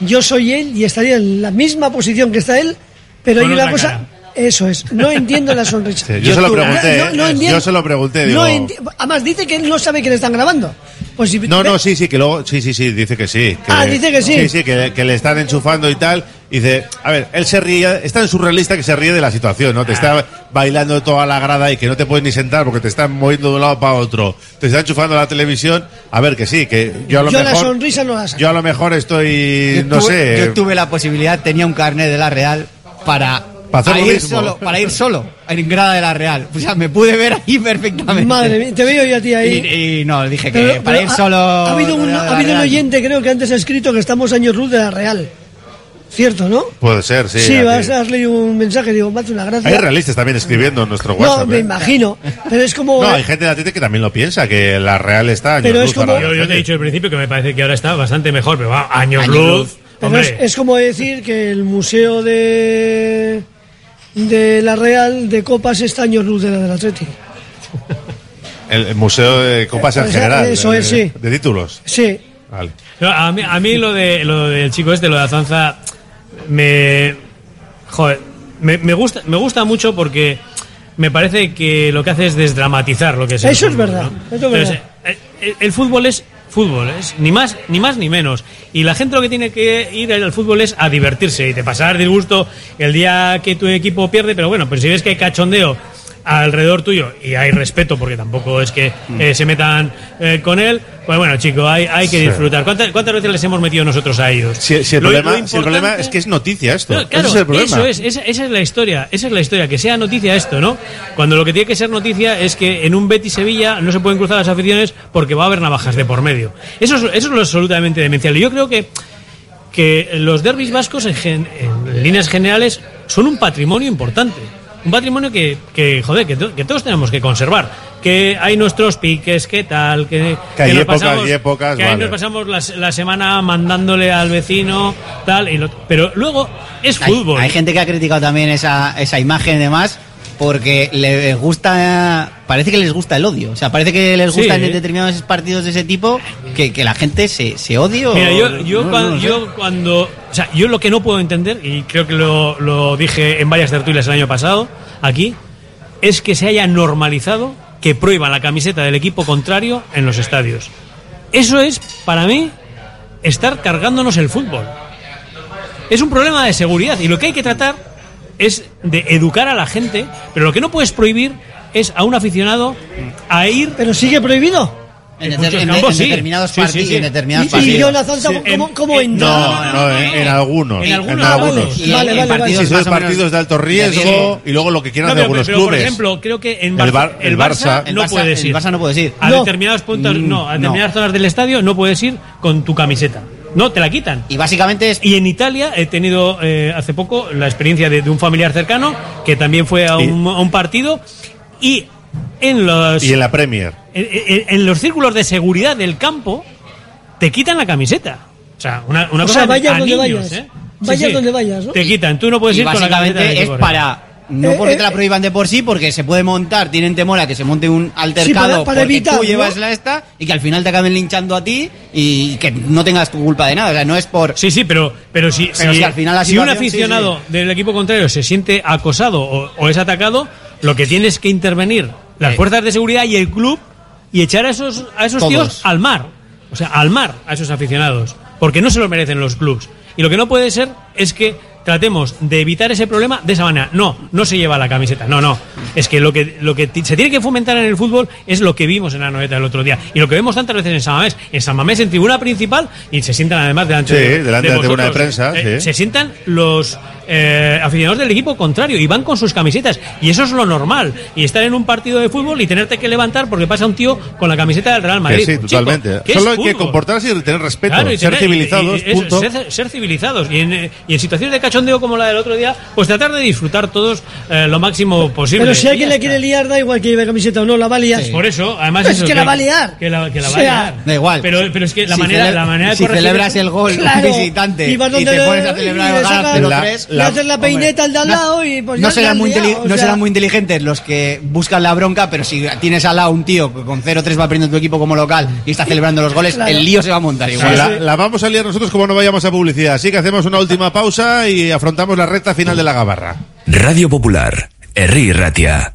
yo soy él y estaría en la misma posición que está él, pero Con hay una cosa. cara. Eso es, no entiendo la sonrisa. Sí, yo se lo pregunté, no- no entiendo- yo se lo pregunté, digo- no enti- además dice que él no sabe que le están grabando. Pues si- No, no, sí, sí, que luego, sí, sí, sí, dice que sí. que- Ah, dice que sí. Sí, sí, que, que le están enchufando y tal. Y dice, a ver, él se ríe, está en su realista que se ríe de la situación, ¿no? Te está bailando toda la grada y que no te puedes ni sentar porque te están moviendo de un lado para otro. Te está enchufando la televisión. A ver, que sí, que yo a lo yo la sonrisa no la saco. yo a lo mejor estoy, Yo no tuve- sé. Yo tuve la posibilidad, tenía un carnet de la Real para Para, lo ir mismo. solo, para ir solo en grada de la Real. O sea, me pude ver ahí perfectamente. Madre mía, te veo yo a ti ahí. Y, y no, dije que Pero- para pero ir solo. Ha, habido un, ha habido un oyente, creo que antes ha escrito que estamos años luz de la Real. ¿Cierto, no? Puede ser, sí. Sí, a vas, has leído un mensaje, digo, me hace una gracia. Hay realistas también escribiendo en nuestro no, WhatsApp. me ¿eh? imagino. Pero es como. No, hay gente de Atleti que también lo piensa, que la Real está años Pero es luz como- para Yo, yo te he dicho al principio que me parece que ahora está bastante mejor, pero va, años, Años luz. luz. pero Hombre, es, es como decir que el museo de de la Real de Copas está años luz de la del Atleti. El, el Museo de Copas en general. eso de, es, sí. De títulos. Sí. Vale. No, a, mí, a mí lo, de, lo del chico este, lo de Azanza, me. Joder, me, me gusta, me gusta mucho porque me parece que lo que hace es desdramatizar lo que es el Eso es verdad, ¿no? eso es verdad. Entonces, eh, el, el fútbol es fútbol, es ni más ni más ni menos. Y la gente lo que tiene que ir al fútbol es a divertirse y te pasar disgusto el día que tu equipo pierde, pero bueno, pues si ves que hay cachondeo alrededor tuyo y hay respeto porque tampoco es que eh, se metan eh, con él, pues bueno, chicos, hay, hay que disfrutar. ¿Cuántas, ¿Cuántas veces les hemos metido nosotros a ellos? Si, si el, Lo- problema, lo si el problema es que es noticia esto. no, claro, Ese es el problema. eso es, esa, esa es la historia, esa es la historia, que sea noticia esto, ¿no? Cuando lo que tiene que ser noticia es que en un Betis Sevilla no se pueden cruzar las aficiones porque va a haber navajas de por medio. Eso es, eso es lo absolutamente demencial. Y yo creo que, que los derbis vascos en, gen- en líneas generales son un patrimonio importante. Un patrimonio que, que joder, que, to- que todos tenemos que conservar. Que hay nuestros piques, que tal, que, Que hay nos épocas y épocas, que ahí nos pasamos la, la semana mandándole al vecino, tal, y lo- pero luego es Hay- fútbol. Hay, gente que ha criticado también esa, esa imagen y demás porque les gusta, parece que les gusta el odio. O sea, parece que les Sí. gusta en determinados partidos de ese tipo que, que la gente se, se odie. o- Mira, yo, yo, no, cuando, no yo cuando. O sea, yo lo que no puedo entender, y creo que lo, lo dije en varias tertulias el año pasado, aquí, es que se haya normalizado que prohíban la camiseta del equipo contrario en los estadios. Eso es, para mí, estar cargándonos el fútbol. Es un problema de seguridad y lo que hay que tratar es de educar a la gente, pero lo que no puedes prohibir es a un aficionado a ir. Pero sigue prohibido. En, En deter- muchos en- campos en sí. determinados Sí, sí, partidos. sí. En determinados Y, y partidos. ¿cómo, en- cómo, cómo en- entra? No, no, en, en algunos. En algunos, algunos. vale. Y Vale, vale, partidos Sí, son partidos de alto riesgo y luego lo que quieran No, de pero, algunos pero, clubes. por ejemplo, creo que en El Bar- el Barça- El no puedes el ir. Barça no puedes ir. A No. determinados puntos, Mm, no, a no. determinadas zonas del estadio no puedes ir con tu camiseta. No, te la quitan. Y básicamente es Y en Italia he tenido eh, hace poco la experiencia de, de un familiar cercano que también fue a un, a un partido y en los Y en la Premier. en, en- en los círculos de seguridad del campo te quitan la camiseta. O sea, una, una O cosa sea, vayas a donde niños, vayas. ¿eh? Vayas donde vayas, ¿no? Te quitan, tú no puedes y ir con la camiseta básicamente es para no Eh, porque eh, te la prohíban de por sí, porque se puede montar, tienen temor a que se monte un altercado Sí, para- para porque evitar, tú ¿no? llevas la esta y que al final te acaben linchando a ti y que no tengas tu culpa de nada. O sea, no es por. Sí, sí, pero, pero, si, Pero si, si al final la si un sí, aficionado sí. del equipo contrario se siente acosado o, o es atacado, lo que tiene es que intervenir las Sí. fuerzas de seguridad y el club y echar a esos, a esos Todos. tíos al mar. O sea, al mar a esos aficionados. Porque no se lo merecen los clubs. Y lo que no puede ser es que tratemos de evitar ese problema de esa manera. No, no se lleva la camiseta. No, no. Es que lo que, lo que se tiene que fomentar en el fútbol es lo que vimos en la noeta el otro día. Y lo que vemos tantas veces en San Mamés. En San Mamés, en tribuna principal, y se sientan además delante Sí, de, delante de la tribuna de prensa, Eh, sí. Se sientan los eh, aficionados del equipo contrario y van con sus camisetas. Y eso es lo normal. Y estar en un partido de fútbol y tenerte que levantar porque pasa un tío con la camiseta del Real Madrid. Sí, totalmente. Solo hay que comportarse y tener respeto, y ser tener, civilizados. Ser, civilizados. Y en, y en, situaciones de cachondeo como la del otro día, pues tratar de disfrutar todos eh, lo máximo posible. Pero si alguien le quiere liar, da igual que lleve camiseta o no, la va a liar. Sí. Por eso, además. Pero eso, es que, la va a liar. Que la, va a liar. Da igual. Pero, es que la manera, la manera Si celebras el gol claro. visitante y, y te pones a celebrar el la peineta al de al lado no, y pues serán muy, no serán muy inteligentes los que buscan la bronca, pero si tienes al lado un tío que con 0-3 va perdiendo tu equipo como local y está celebrando los goles, el lío se va a montar igual. La, vamos a liar nosotros como no vayamos a publicidad. Así que hacemos una última pausa y afrontamos la recta final de la gabarra. Radio Popular, Erri Ratia.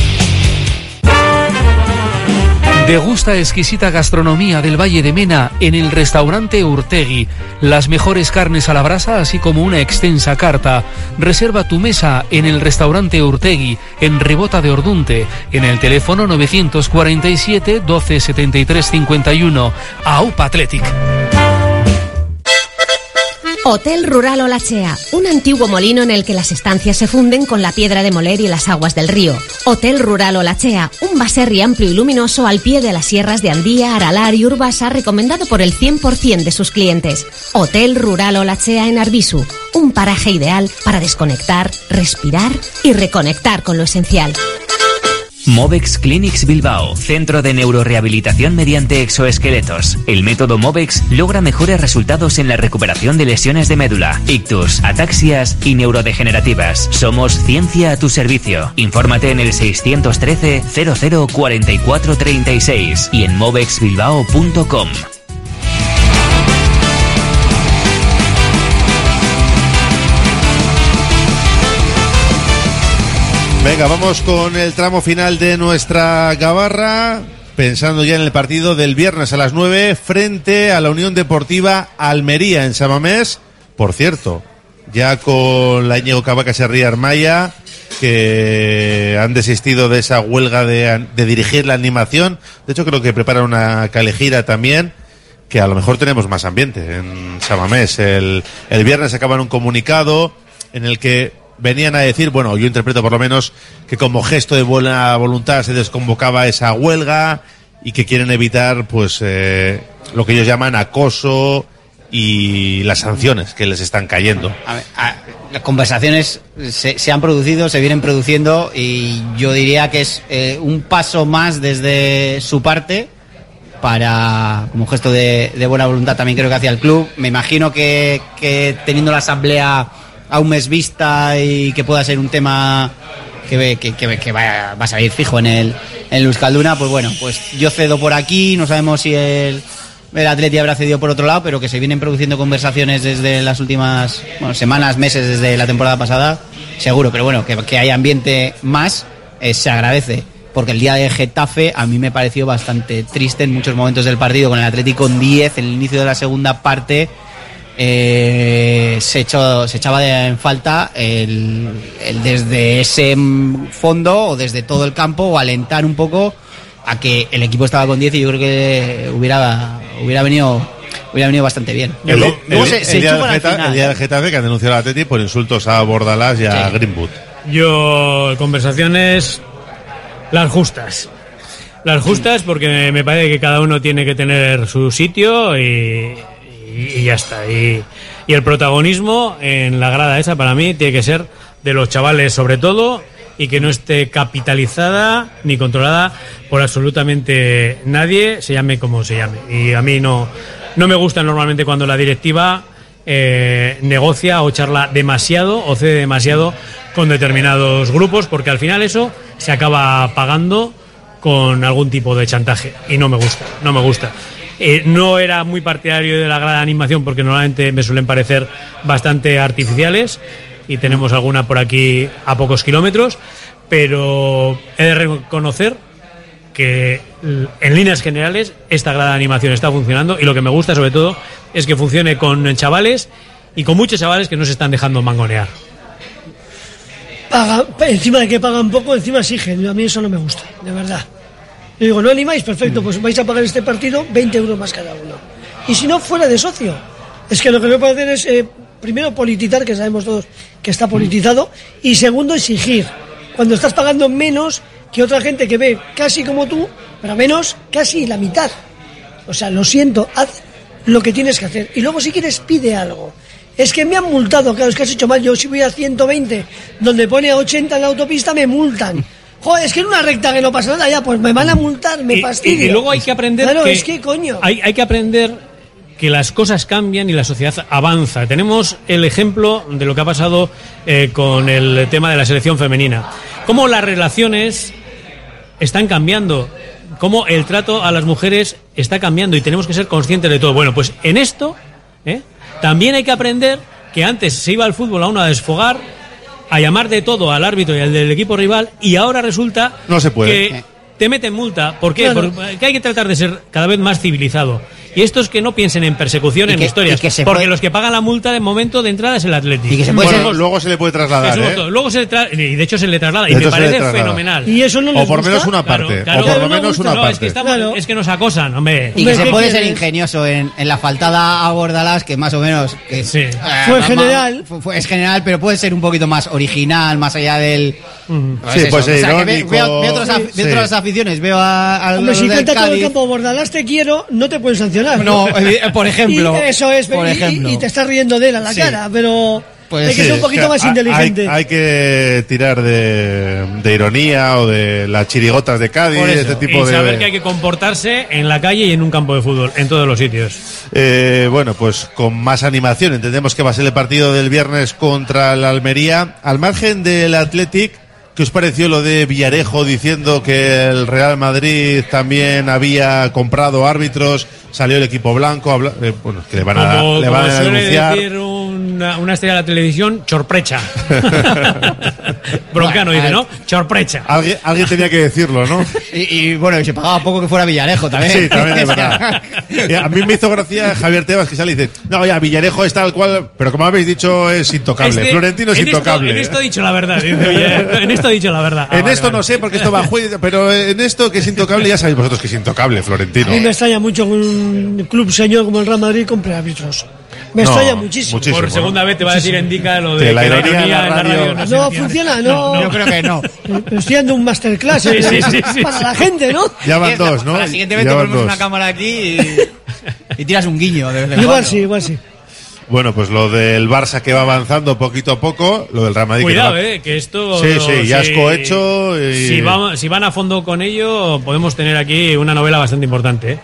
Degusta exquisita gastronomía del Valle de Mena en el restaurante Urtegui. Las mejores carnes a la brasa, así como una extensa carta. Reserva tu mesa en el restaurante Urtegui, en Rebota de Ordunte, en el teléfono 947 12 73 51. AUPA Athletic. Hotel Rural Olachea, un antiguo molino en el que las estancias se funden con la piedra de moler y las aguas del río. Hotel Rural Olachea, un baserri amplio y luminoso al pie de las sierras de Andía, Aralar y Urbasa, recomendado por el 100% de sus clientes. Hotel Rural Olachea en Arbisu, un paraje ideal para desconectar, respirar y reconectar con lo esencial. Movex Clinics Bilbao, centro de neurorehabilitación mediante exoesqueletos. El método Movex logra mejores resultados en la recuperación de lesiones de médula, ictus, ataxias y neurodegenerativas. Somos ciencia a tu servicio. Infórmate en el 613 00 44 36 y en movexbilbao.com. Venga, vamos con el tramo final de nuestra gabarra, pensando ya en el partido del viernes a las 9 frente a la Unión Deportiva Almería en Samamés. Por cierto, ya con la Íñigo Cavaca Serría Armaya, que han desistido de esa huelga de, de dirigir la animación. De hecho, creo que preparan una calejira también que a lo mejor tenemos más ambiente en Samamés. El, el viernes acaban un comunicado en el que venían a decir, bueno, yo interpreto por lo menos que como gesto de buena voluntad se desconvocaba esa huelga y que quieren evitar, pues, eh, lo que ellos llaman acoso y las sanciones que les están cayendo. Las conversaciones se, han producido, se vienen produciendo y yo diría que es eh, un paso más desde su parte para, como gesto de, buena voluntad también creo que hacia el club. Me imagino que teniendo la asamblea a un mes vista y que pueda ser un tema que, que, que, va, a salir fijo en el, en Euskalduna, pues bueno, pues yo cedo por aquí, no sabemos si el, el Atleti habrá cedido por otro lado, pero que se vienen produciendo conversaciones desde las últimas semanas, meses, desde la temporada pasada, seguro, pero bueno, que, que hay ambiente más, eh, se agradece. Porque el día de Getafe a mí me pareció bastante triste en muchos momentos del partido, con el Atlético con 10, en el inicio de la segunda parte, eh, se, echó, se echaba de- en falta el, el desde ese fondo o desde todo el campo o alentar un poco a que el equipo estaba con 10 y yo creo que hubiera, hubiera venido hubiera venido bastante bien. El, se- se día del final, ¿eh? del Getafe que han denunciado al Atleti por insultos a Bordalás y a Greenwood. Yo, conversaciones las justas. Las justas porque me parece que cada uno tiene que tener su sitio y, y- ya está. Y, y el protagonismo en la grada esa para mí tiene que ser de los chavales sobre todo y que no esté capitalizada ni controlada por absolutamente nadie, se llame como se llame. Y a mí no, no me gusta normalmente cuando la directiva eh, negocia o charla demasiado o cede demasiado con determinados grupos, porque al final eso se acaba pagando con algún tipo de chantaje y no me gusta, no me gusta. Eh, no era muy partidario de la de animación porque normalmente me suelen parecer bastante artificiales y tenemos alguna por aquí a pocos kilómetros, pero he de reconocer que en líneas generales esta grada de animación está funcionando y lo que me gusta sobre todo es que funcione con chavales y con muchos chavales que no se están dejando mangonear. Paga- encima de que pagan poco, encima exigen. A mí eso no me gusta, de verdad. Yo digo, no animáis, perfecto, pues vais a pagar este partido 20 euros más cada uno. Y si no, fuera de socio. Es que lo que no puede hacer es, eh, primero, politizar, que sabemos todos que está politizado, y segundo, exigir. Cuando estás pagando menos, que otra gente que ve casi como tú, pero menos casi la mitad. O sea, lo siento, haz lo que tienes que hacer. Y luego si quieres pide algo. Es que me han multado, claro, es que has hecho mal. Yo si voy a 120, donde pone a 80 en la autopista, me multan. Joder, es que en una recta que no pasa nada, ya, pues me van a multar, me Y, fastidia. y luego hay que aprender Claro, que, es que coño. Hay, hay que aprender que las cosas cambian y la sociedad avanza. Tenemos el ejemplo de lo que ha pasado eh, con el tema de la selección femenina. Cómo las relaciones están cambiando, cómo el trato a las mujeres está cambiando y tenemos que ser conscientes de todo. Bueno, pues en esto ¿eh? también hay que aprender que antes se iba al fútbol a uno a desfogar, a llamar de todo al árbitro y al del equipo rival y ahora resulta No se puede. que te meten multa. ¿Por qué? Claro. Porque hay que tratar de ser cada vez más civilizado. Y estos que no piensen en persecución, Y en que- historias. y que se porque puede- los que pagan la multa de momento de entrada es el Atlético. Y que se puede Bueno, ser- luego se le puede trasladar, ¿eh? Luego se le tra- y de hecho se le traslada. Y De me se le parece fenomenal. Y eso no les O por menos una Claro, parte. claro. o por lo No menos una no, parte. Es que, estamos- Claro. es que nos acosan, hombre. Y que se ¿qué puede ser ingenioso en, en la faltada a Bordalás, que más o menos. Que, Sí. eh, Fue general. fue- fue- es general, pero puede ser un poquito más original, más allá del. Pues Sí, o sea, que ve- irónico. veo, veo otras, Sí. veo otras aficiones, veo a, a Hombre, los si canta todo el campo Bordalás te quiero, no te pueden sancionar. No, evi- por ejemplo, Y eso es, por y- y- ejemplo. Y, te estás riendo de él a la Sí. cara, pero Pues hay que sí, ser un poquito más inteligente. Hay, hay que tirar de, de ironía o de las chirigotas de Cádiz, este tipo y de. saber que hay que comportarse en la calle y en un campo de fútbol, en todos los sitios. Eh, bueno, pues con más animación. Entendemos que va a ser el partido del viernes contra el Almería. Al margen del Athletic, ¿qué os pareció lo de Villarejo diciendo que el Real Madrid también había comprado árbitros? Salió el equipo blanco, habla- eh, bueno, que le van a, Como, le van a denunciar. Una, una estrella de la televisión, chorprecha. Broncano dice, ¿no? Chorprecha. Alguien, alguien tenía que decirlo, ¿no? Y, y, bueno, y se pagaba poco que fuera Villarejo también. Sí, también es verdad. Y a mí me hizo gracia Javier Tebas que sale y dice, no, ya, Villarejo es tal cual, pero como habéis dicho es intocable. Es que Florentino es en esto- intocable. en esto he dicho la verdad. dice, oye, en esto he dicho la verdad. Ah, En vale, esto vale. no sé porque esto va a juicio, pero en esto que es intocable ya sabéis vosotros que es intocable, Florentino. A mí me extraña mucho que un club señor como el Real Madrid compre árbitros. Me No, extraña muchísimo. muchísimo. Por segunda vez te va a decir indica lo de Que la que ironía en la radio- no, funciona, no. Yo creo que no. Estoy dando un masterclass Sí, eh, sí, sí, sí, para sí. la gente, ¿no? Ya van dos, ¿no? Para la siguiente vez te ponemos dos. una cámara aquí y, y tiras un guiño. De vez en Igual cuando. sí, igual sí. Bueno, pues lo del Barça que va avanzando poquito a poco, lo del Real Madrid que Cuidado, va- eh, que esto. Sí, sí, ya es si- cohecho y- Si, van, si van a fondo con ello, podemos tener aquí una novela bastante importante, ¿eh?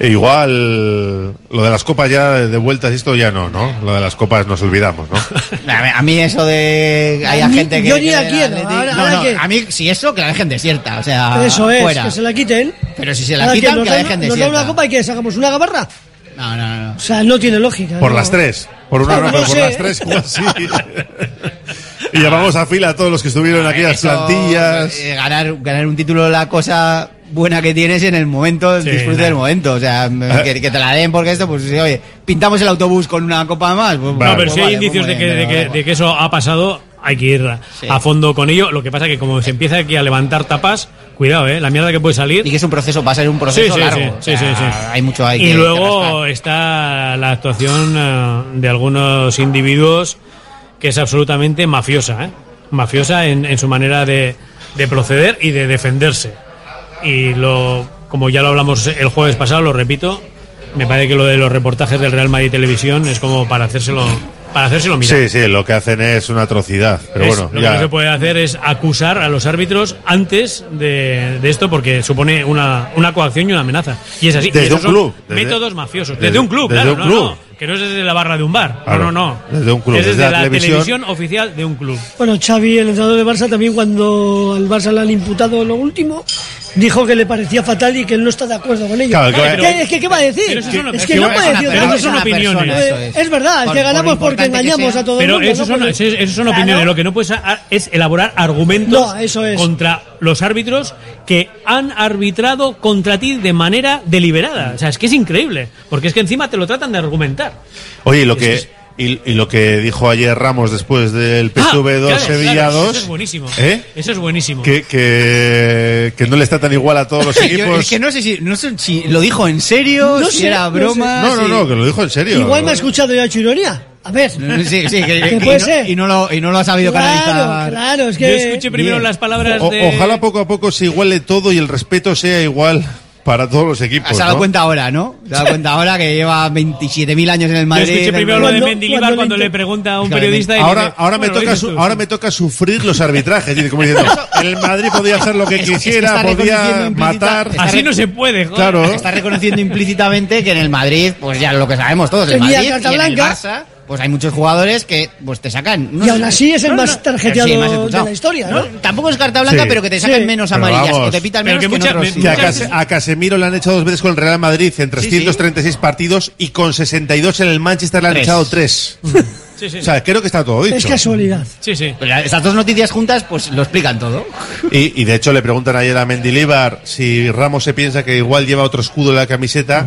E igual lo de las copas ya de vueltas y esto ya no, ¿no? Lo de las copas nos olvidamos, ¿no? A mí- eso de haya gente que yo ni la quiero, ahora- no, ahora no, que- a mí si eso que la dejen desierta, o sea, Eso es, fuera. que se la quiten. Pero si se la Ahora quitan, nos que la dejen Nos dan desierta. una copa y que sacamos una gabarra. No, no, no. O sea, no tiene lógica. Por no. las tres. Por una no, por sé. las tres, igual sí. y llamamos a fila a todos los que estuvieron en aquellas Eso, plantillas. eh, ganar, ganar un título la cosa buena que tienes en el momento, Sí, disfrute del momento. O sea, que, que te la den porque esto, pues sí, oye, pintamos el autobús con una copa más. Pues, No, pues pero si hay vale, indicios pues de que, de, que, pero- de que eso ha pasado, hay que ir a- Sí. a fondo con ello. Lo que pasa que como se empieza aquí a levantar tapas, cuidado, ¿eh? La mierda que puede salir. Y que es un proceso, va a ser un proceso Sí, sí, largo. sí, o sea. Hay mucho ahí y que- luego está la actuación eh, de algunos individuos que es absolutamente mafiosa, ¿eh? Mafiosa en, en su manera de, de proceder y de defenderse. Y lo, como ya lo hablamos el jueves pasado, lo repito, me parece que lo de los reportajes del Real Madrid Televisión es como para hacérselo, para hacérselo mirar. Sí, sí, lo que hacen es una atrocidad. Pero Es- bueno, lo que ya. no se puede hacer es acusar a los árbitros antes de, de esto porque supone una, una coacción y una amenaza. Y es así. Desde un club, desde- métodos mafiosos. desde- Desde, un club, desde claro. un no, club. no, que no es desde la barra de un bar. Claro, no, no, no. desde un club, Es desde, desde la la televisión. televisión. oficial de un club. Bueno, Xavi, el entrenador de Barça, también cuando al Barça le han imputado lo último, dijo que le parecía fatal y que él no está de acuerdo con ello. Claro, ¿Qué- pero- es que, ¿qué va a decir? pero eso son- es es que no puede una decir persona, otra eso son cosa. opiniones. Eh, eso es. es. verdad, es Por- que por ganamos porque engañamos sea. a todo Pero el mundo. esos ¿no? son, esos son Claro. opiniones. Lo que no puedes es elaborar argumentos No, eso es. contra los árbitros que han arbitrado contra ti de manera deliberada. O sea, es que es increíble. Porque es que encima te lo tratan de argumentar. Oye, lo Es que, que es- Y, y lo que dijo ayer Ramos después del PSV 2 claro, Sevilla claro, 2. Eso es buenísimo. ¿Eh? Eso es buenísimo. Que, que, que no le está tan igual a todos los Yo- equipos. es que no sé si, no sé si lo dijo en serio, No si sé, era no broma. No, no, si- no, que lo dijo en serio. Igual me ha escuchado y ha hecho ironía. A ver. Sí, sí, que, Que que- puede y, no, ser. y no lo, y no lo ha sabido Claro, canalizar. claro, es Yo que. escuché primero Bien. las palabras O- de... Ojalá poco a poco se iguale todo y el respeto sea igual para todos los equipos. Se ha dado ¿no? cuenta ahora, ¿no? Se ha dado cuenta ahora que lleva 27.000 años en el Yo Madrid. escuché primero el- lo de Cuando- Mendilibar cuando cuando, le pregunta a un periodista y Ahora, dice, ahora, me "Bueno, toca dices su- tú". ahora me toca sufrir los arbitrajes. Dice, como diciendo, el Madrid podía hacer lo que Es- es que quisiera, podía matar. Así no se puede, joder. Claro. Está reconociendo implícitamente que en el Madrid, pues ya lo que sabemos todos, el Madrid y en el. Barça, pues hay muchos jugadores que pues te sacan. no Y aún así es el no, más no, tarjeteado sí, más de la historia, ¿no? Tampoco es carta blanca, Sí. pero que te sacan Sí. menos amarillas vamos. o te pitan menos que que, en otros me- Que a, Casemiro le han echado dos veces con el Real Madrid en Sí, sí. 336 partidos y con 62 en el Manchester le han Tres. echado tres. Sí, sí. O sea, creo que está todo dicho. Es casualidad. Sí, sí. Pero Estas dos noticias juntas, pues lo explican todo. Y, y de hecho le preguntan ayer a Mendilibar si Ramos se piensa que igual lleva otro escudo en la camiseta.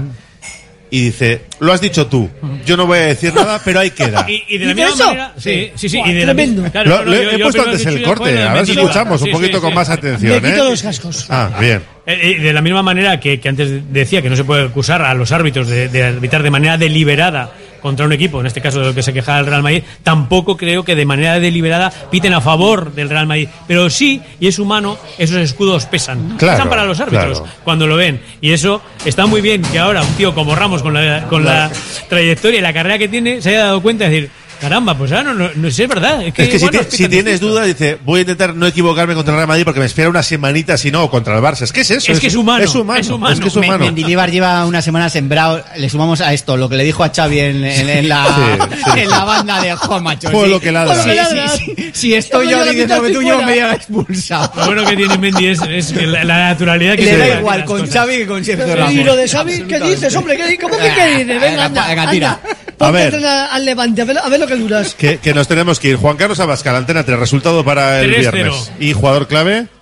Y dice, lo has dicho tú, yo no voy a decir nada, pero ahí queda. Y, y de la ¿Dice misma eso? manera... Sí, sí, sí. Buah, y de la tremendo. misma- claro, Lo- no, no, le- yo- he yo puesto primero antes que el corte, de a ver si escuchamos un Sí, poquito sí, con sí. más atención. Me quito ¿eh? los cascos. Ah, bien. Eh, eh, de la misma manera que, que antes decía que no se puede acusar a los árbitros de, de arbitrar de manera deliberada contra un equipo, en este caso de lo que se quejaba el Real Madrid, tampoco creo que de manera deliberada piten a favor del Real Madrid. Pero sí, y es humano, esos escudos pesan. Claro, pesan para los árbitros claro. cuando lo ven. Y eso está muy bien que ahora un tío como Ramos, con la, con la trayectoria y la carrera que tiene, se haya dado cuenta de decir, caramba, pues ahora no, no, no sé, es verdad. Es que, Es que si, nos si pitan tienes distinto. dudas, dice, voy a intentar no equivocarme contra el Real Madrid porque me espera una semanita si no, o contra el Barça. Es que es eso. Es que es humano, Es humano. es humano. Es que es humano. Mendilibar lleva una semana sembrado. Le sumamos a esto lo que le dijo a Xavi en, en- en la, Sí, sí. en la banda de Juan Macho. Fue Sí. lo que ladra. Sí, sí, sí. Si estoy yo diciendo que tú yo me lleva expulsado. Lo bueno que tiene Mendy es, es la, la naturalidad que Le da igual con cosas. Xavi que con Sergio Ramos. Y lo de Xavi, ¿qué dices, hombre? ¿Qué, ¿Cómo que qué dices? Venga, anda, Venga, tira. entrenar al Levante, a ver lo que duras. Que, que nos tenemos que ir. Juan Carlos Abascal, Antena 3, resultado para el 3-0. viernes. ¿Y jugador clave?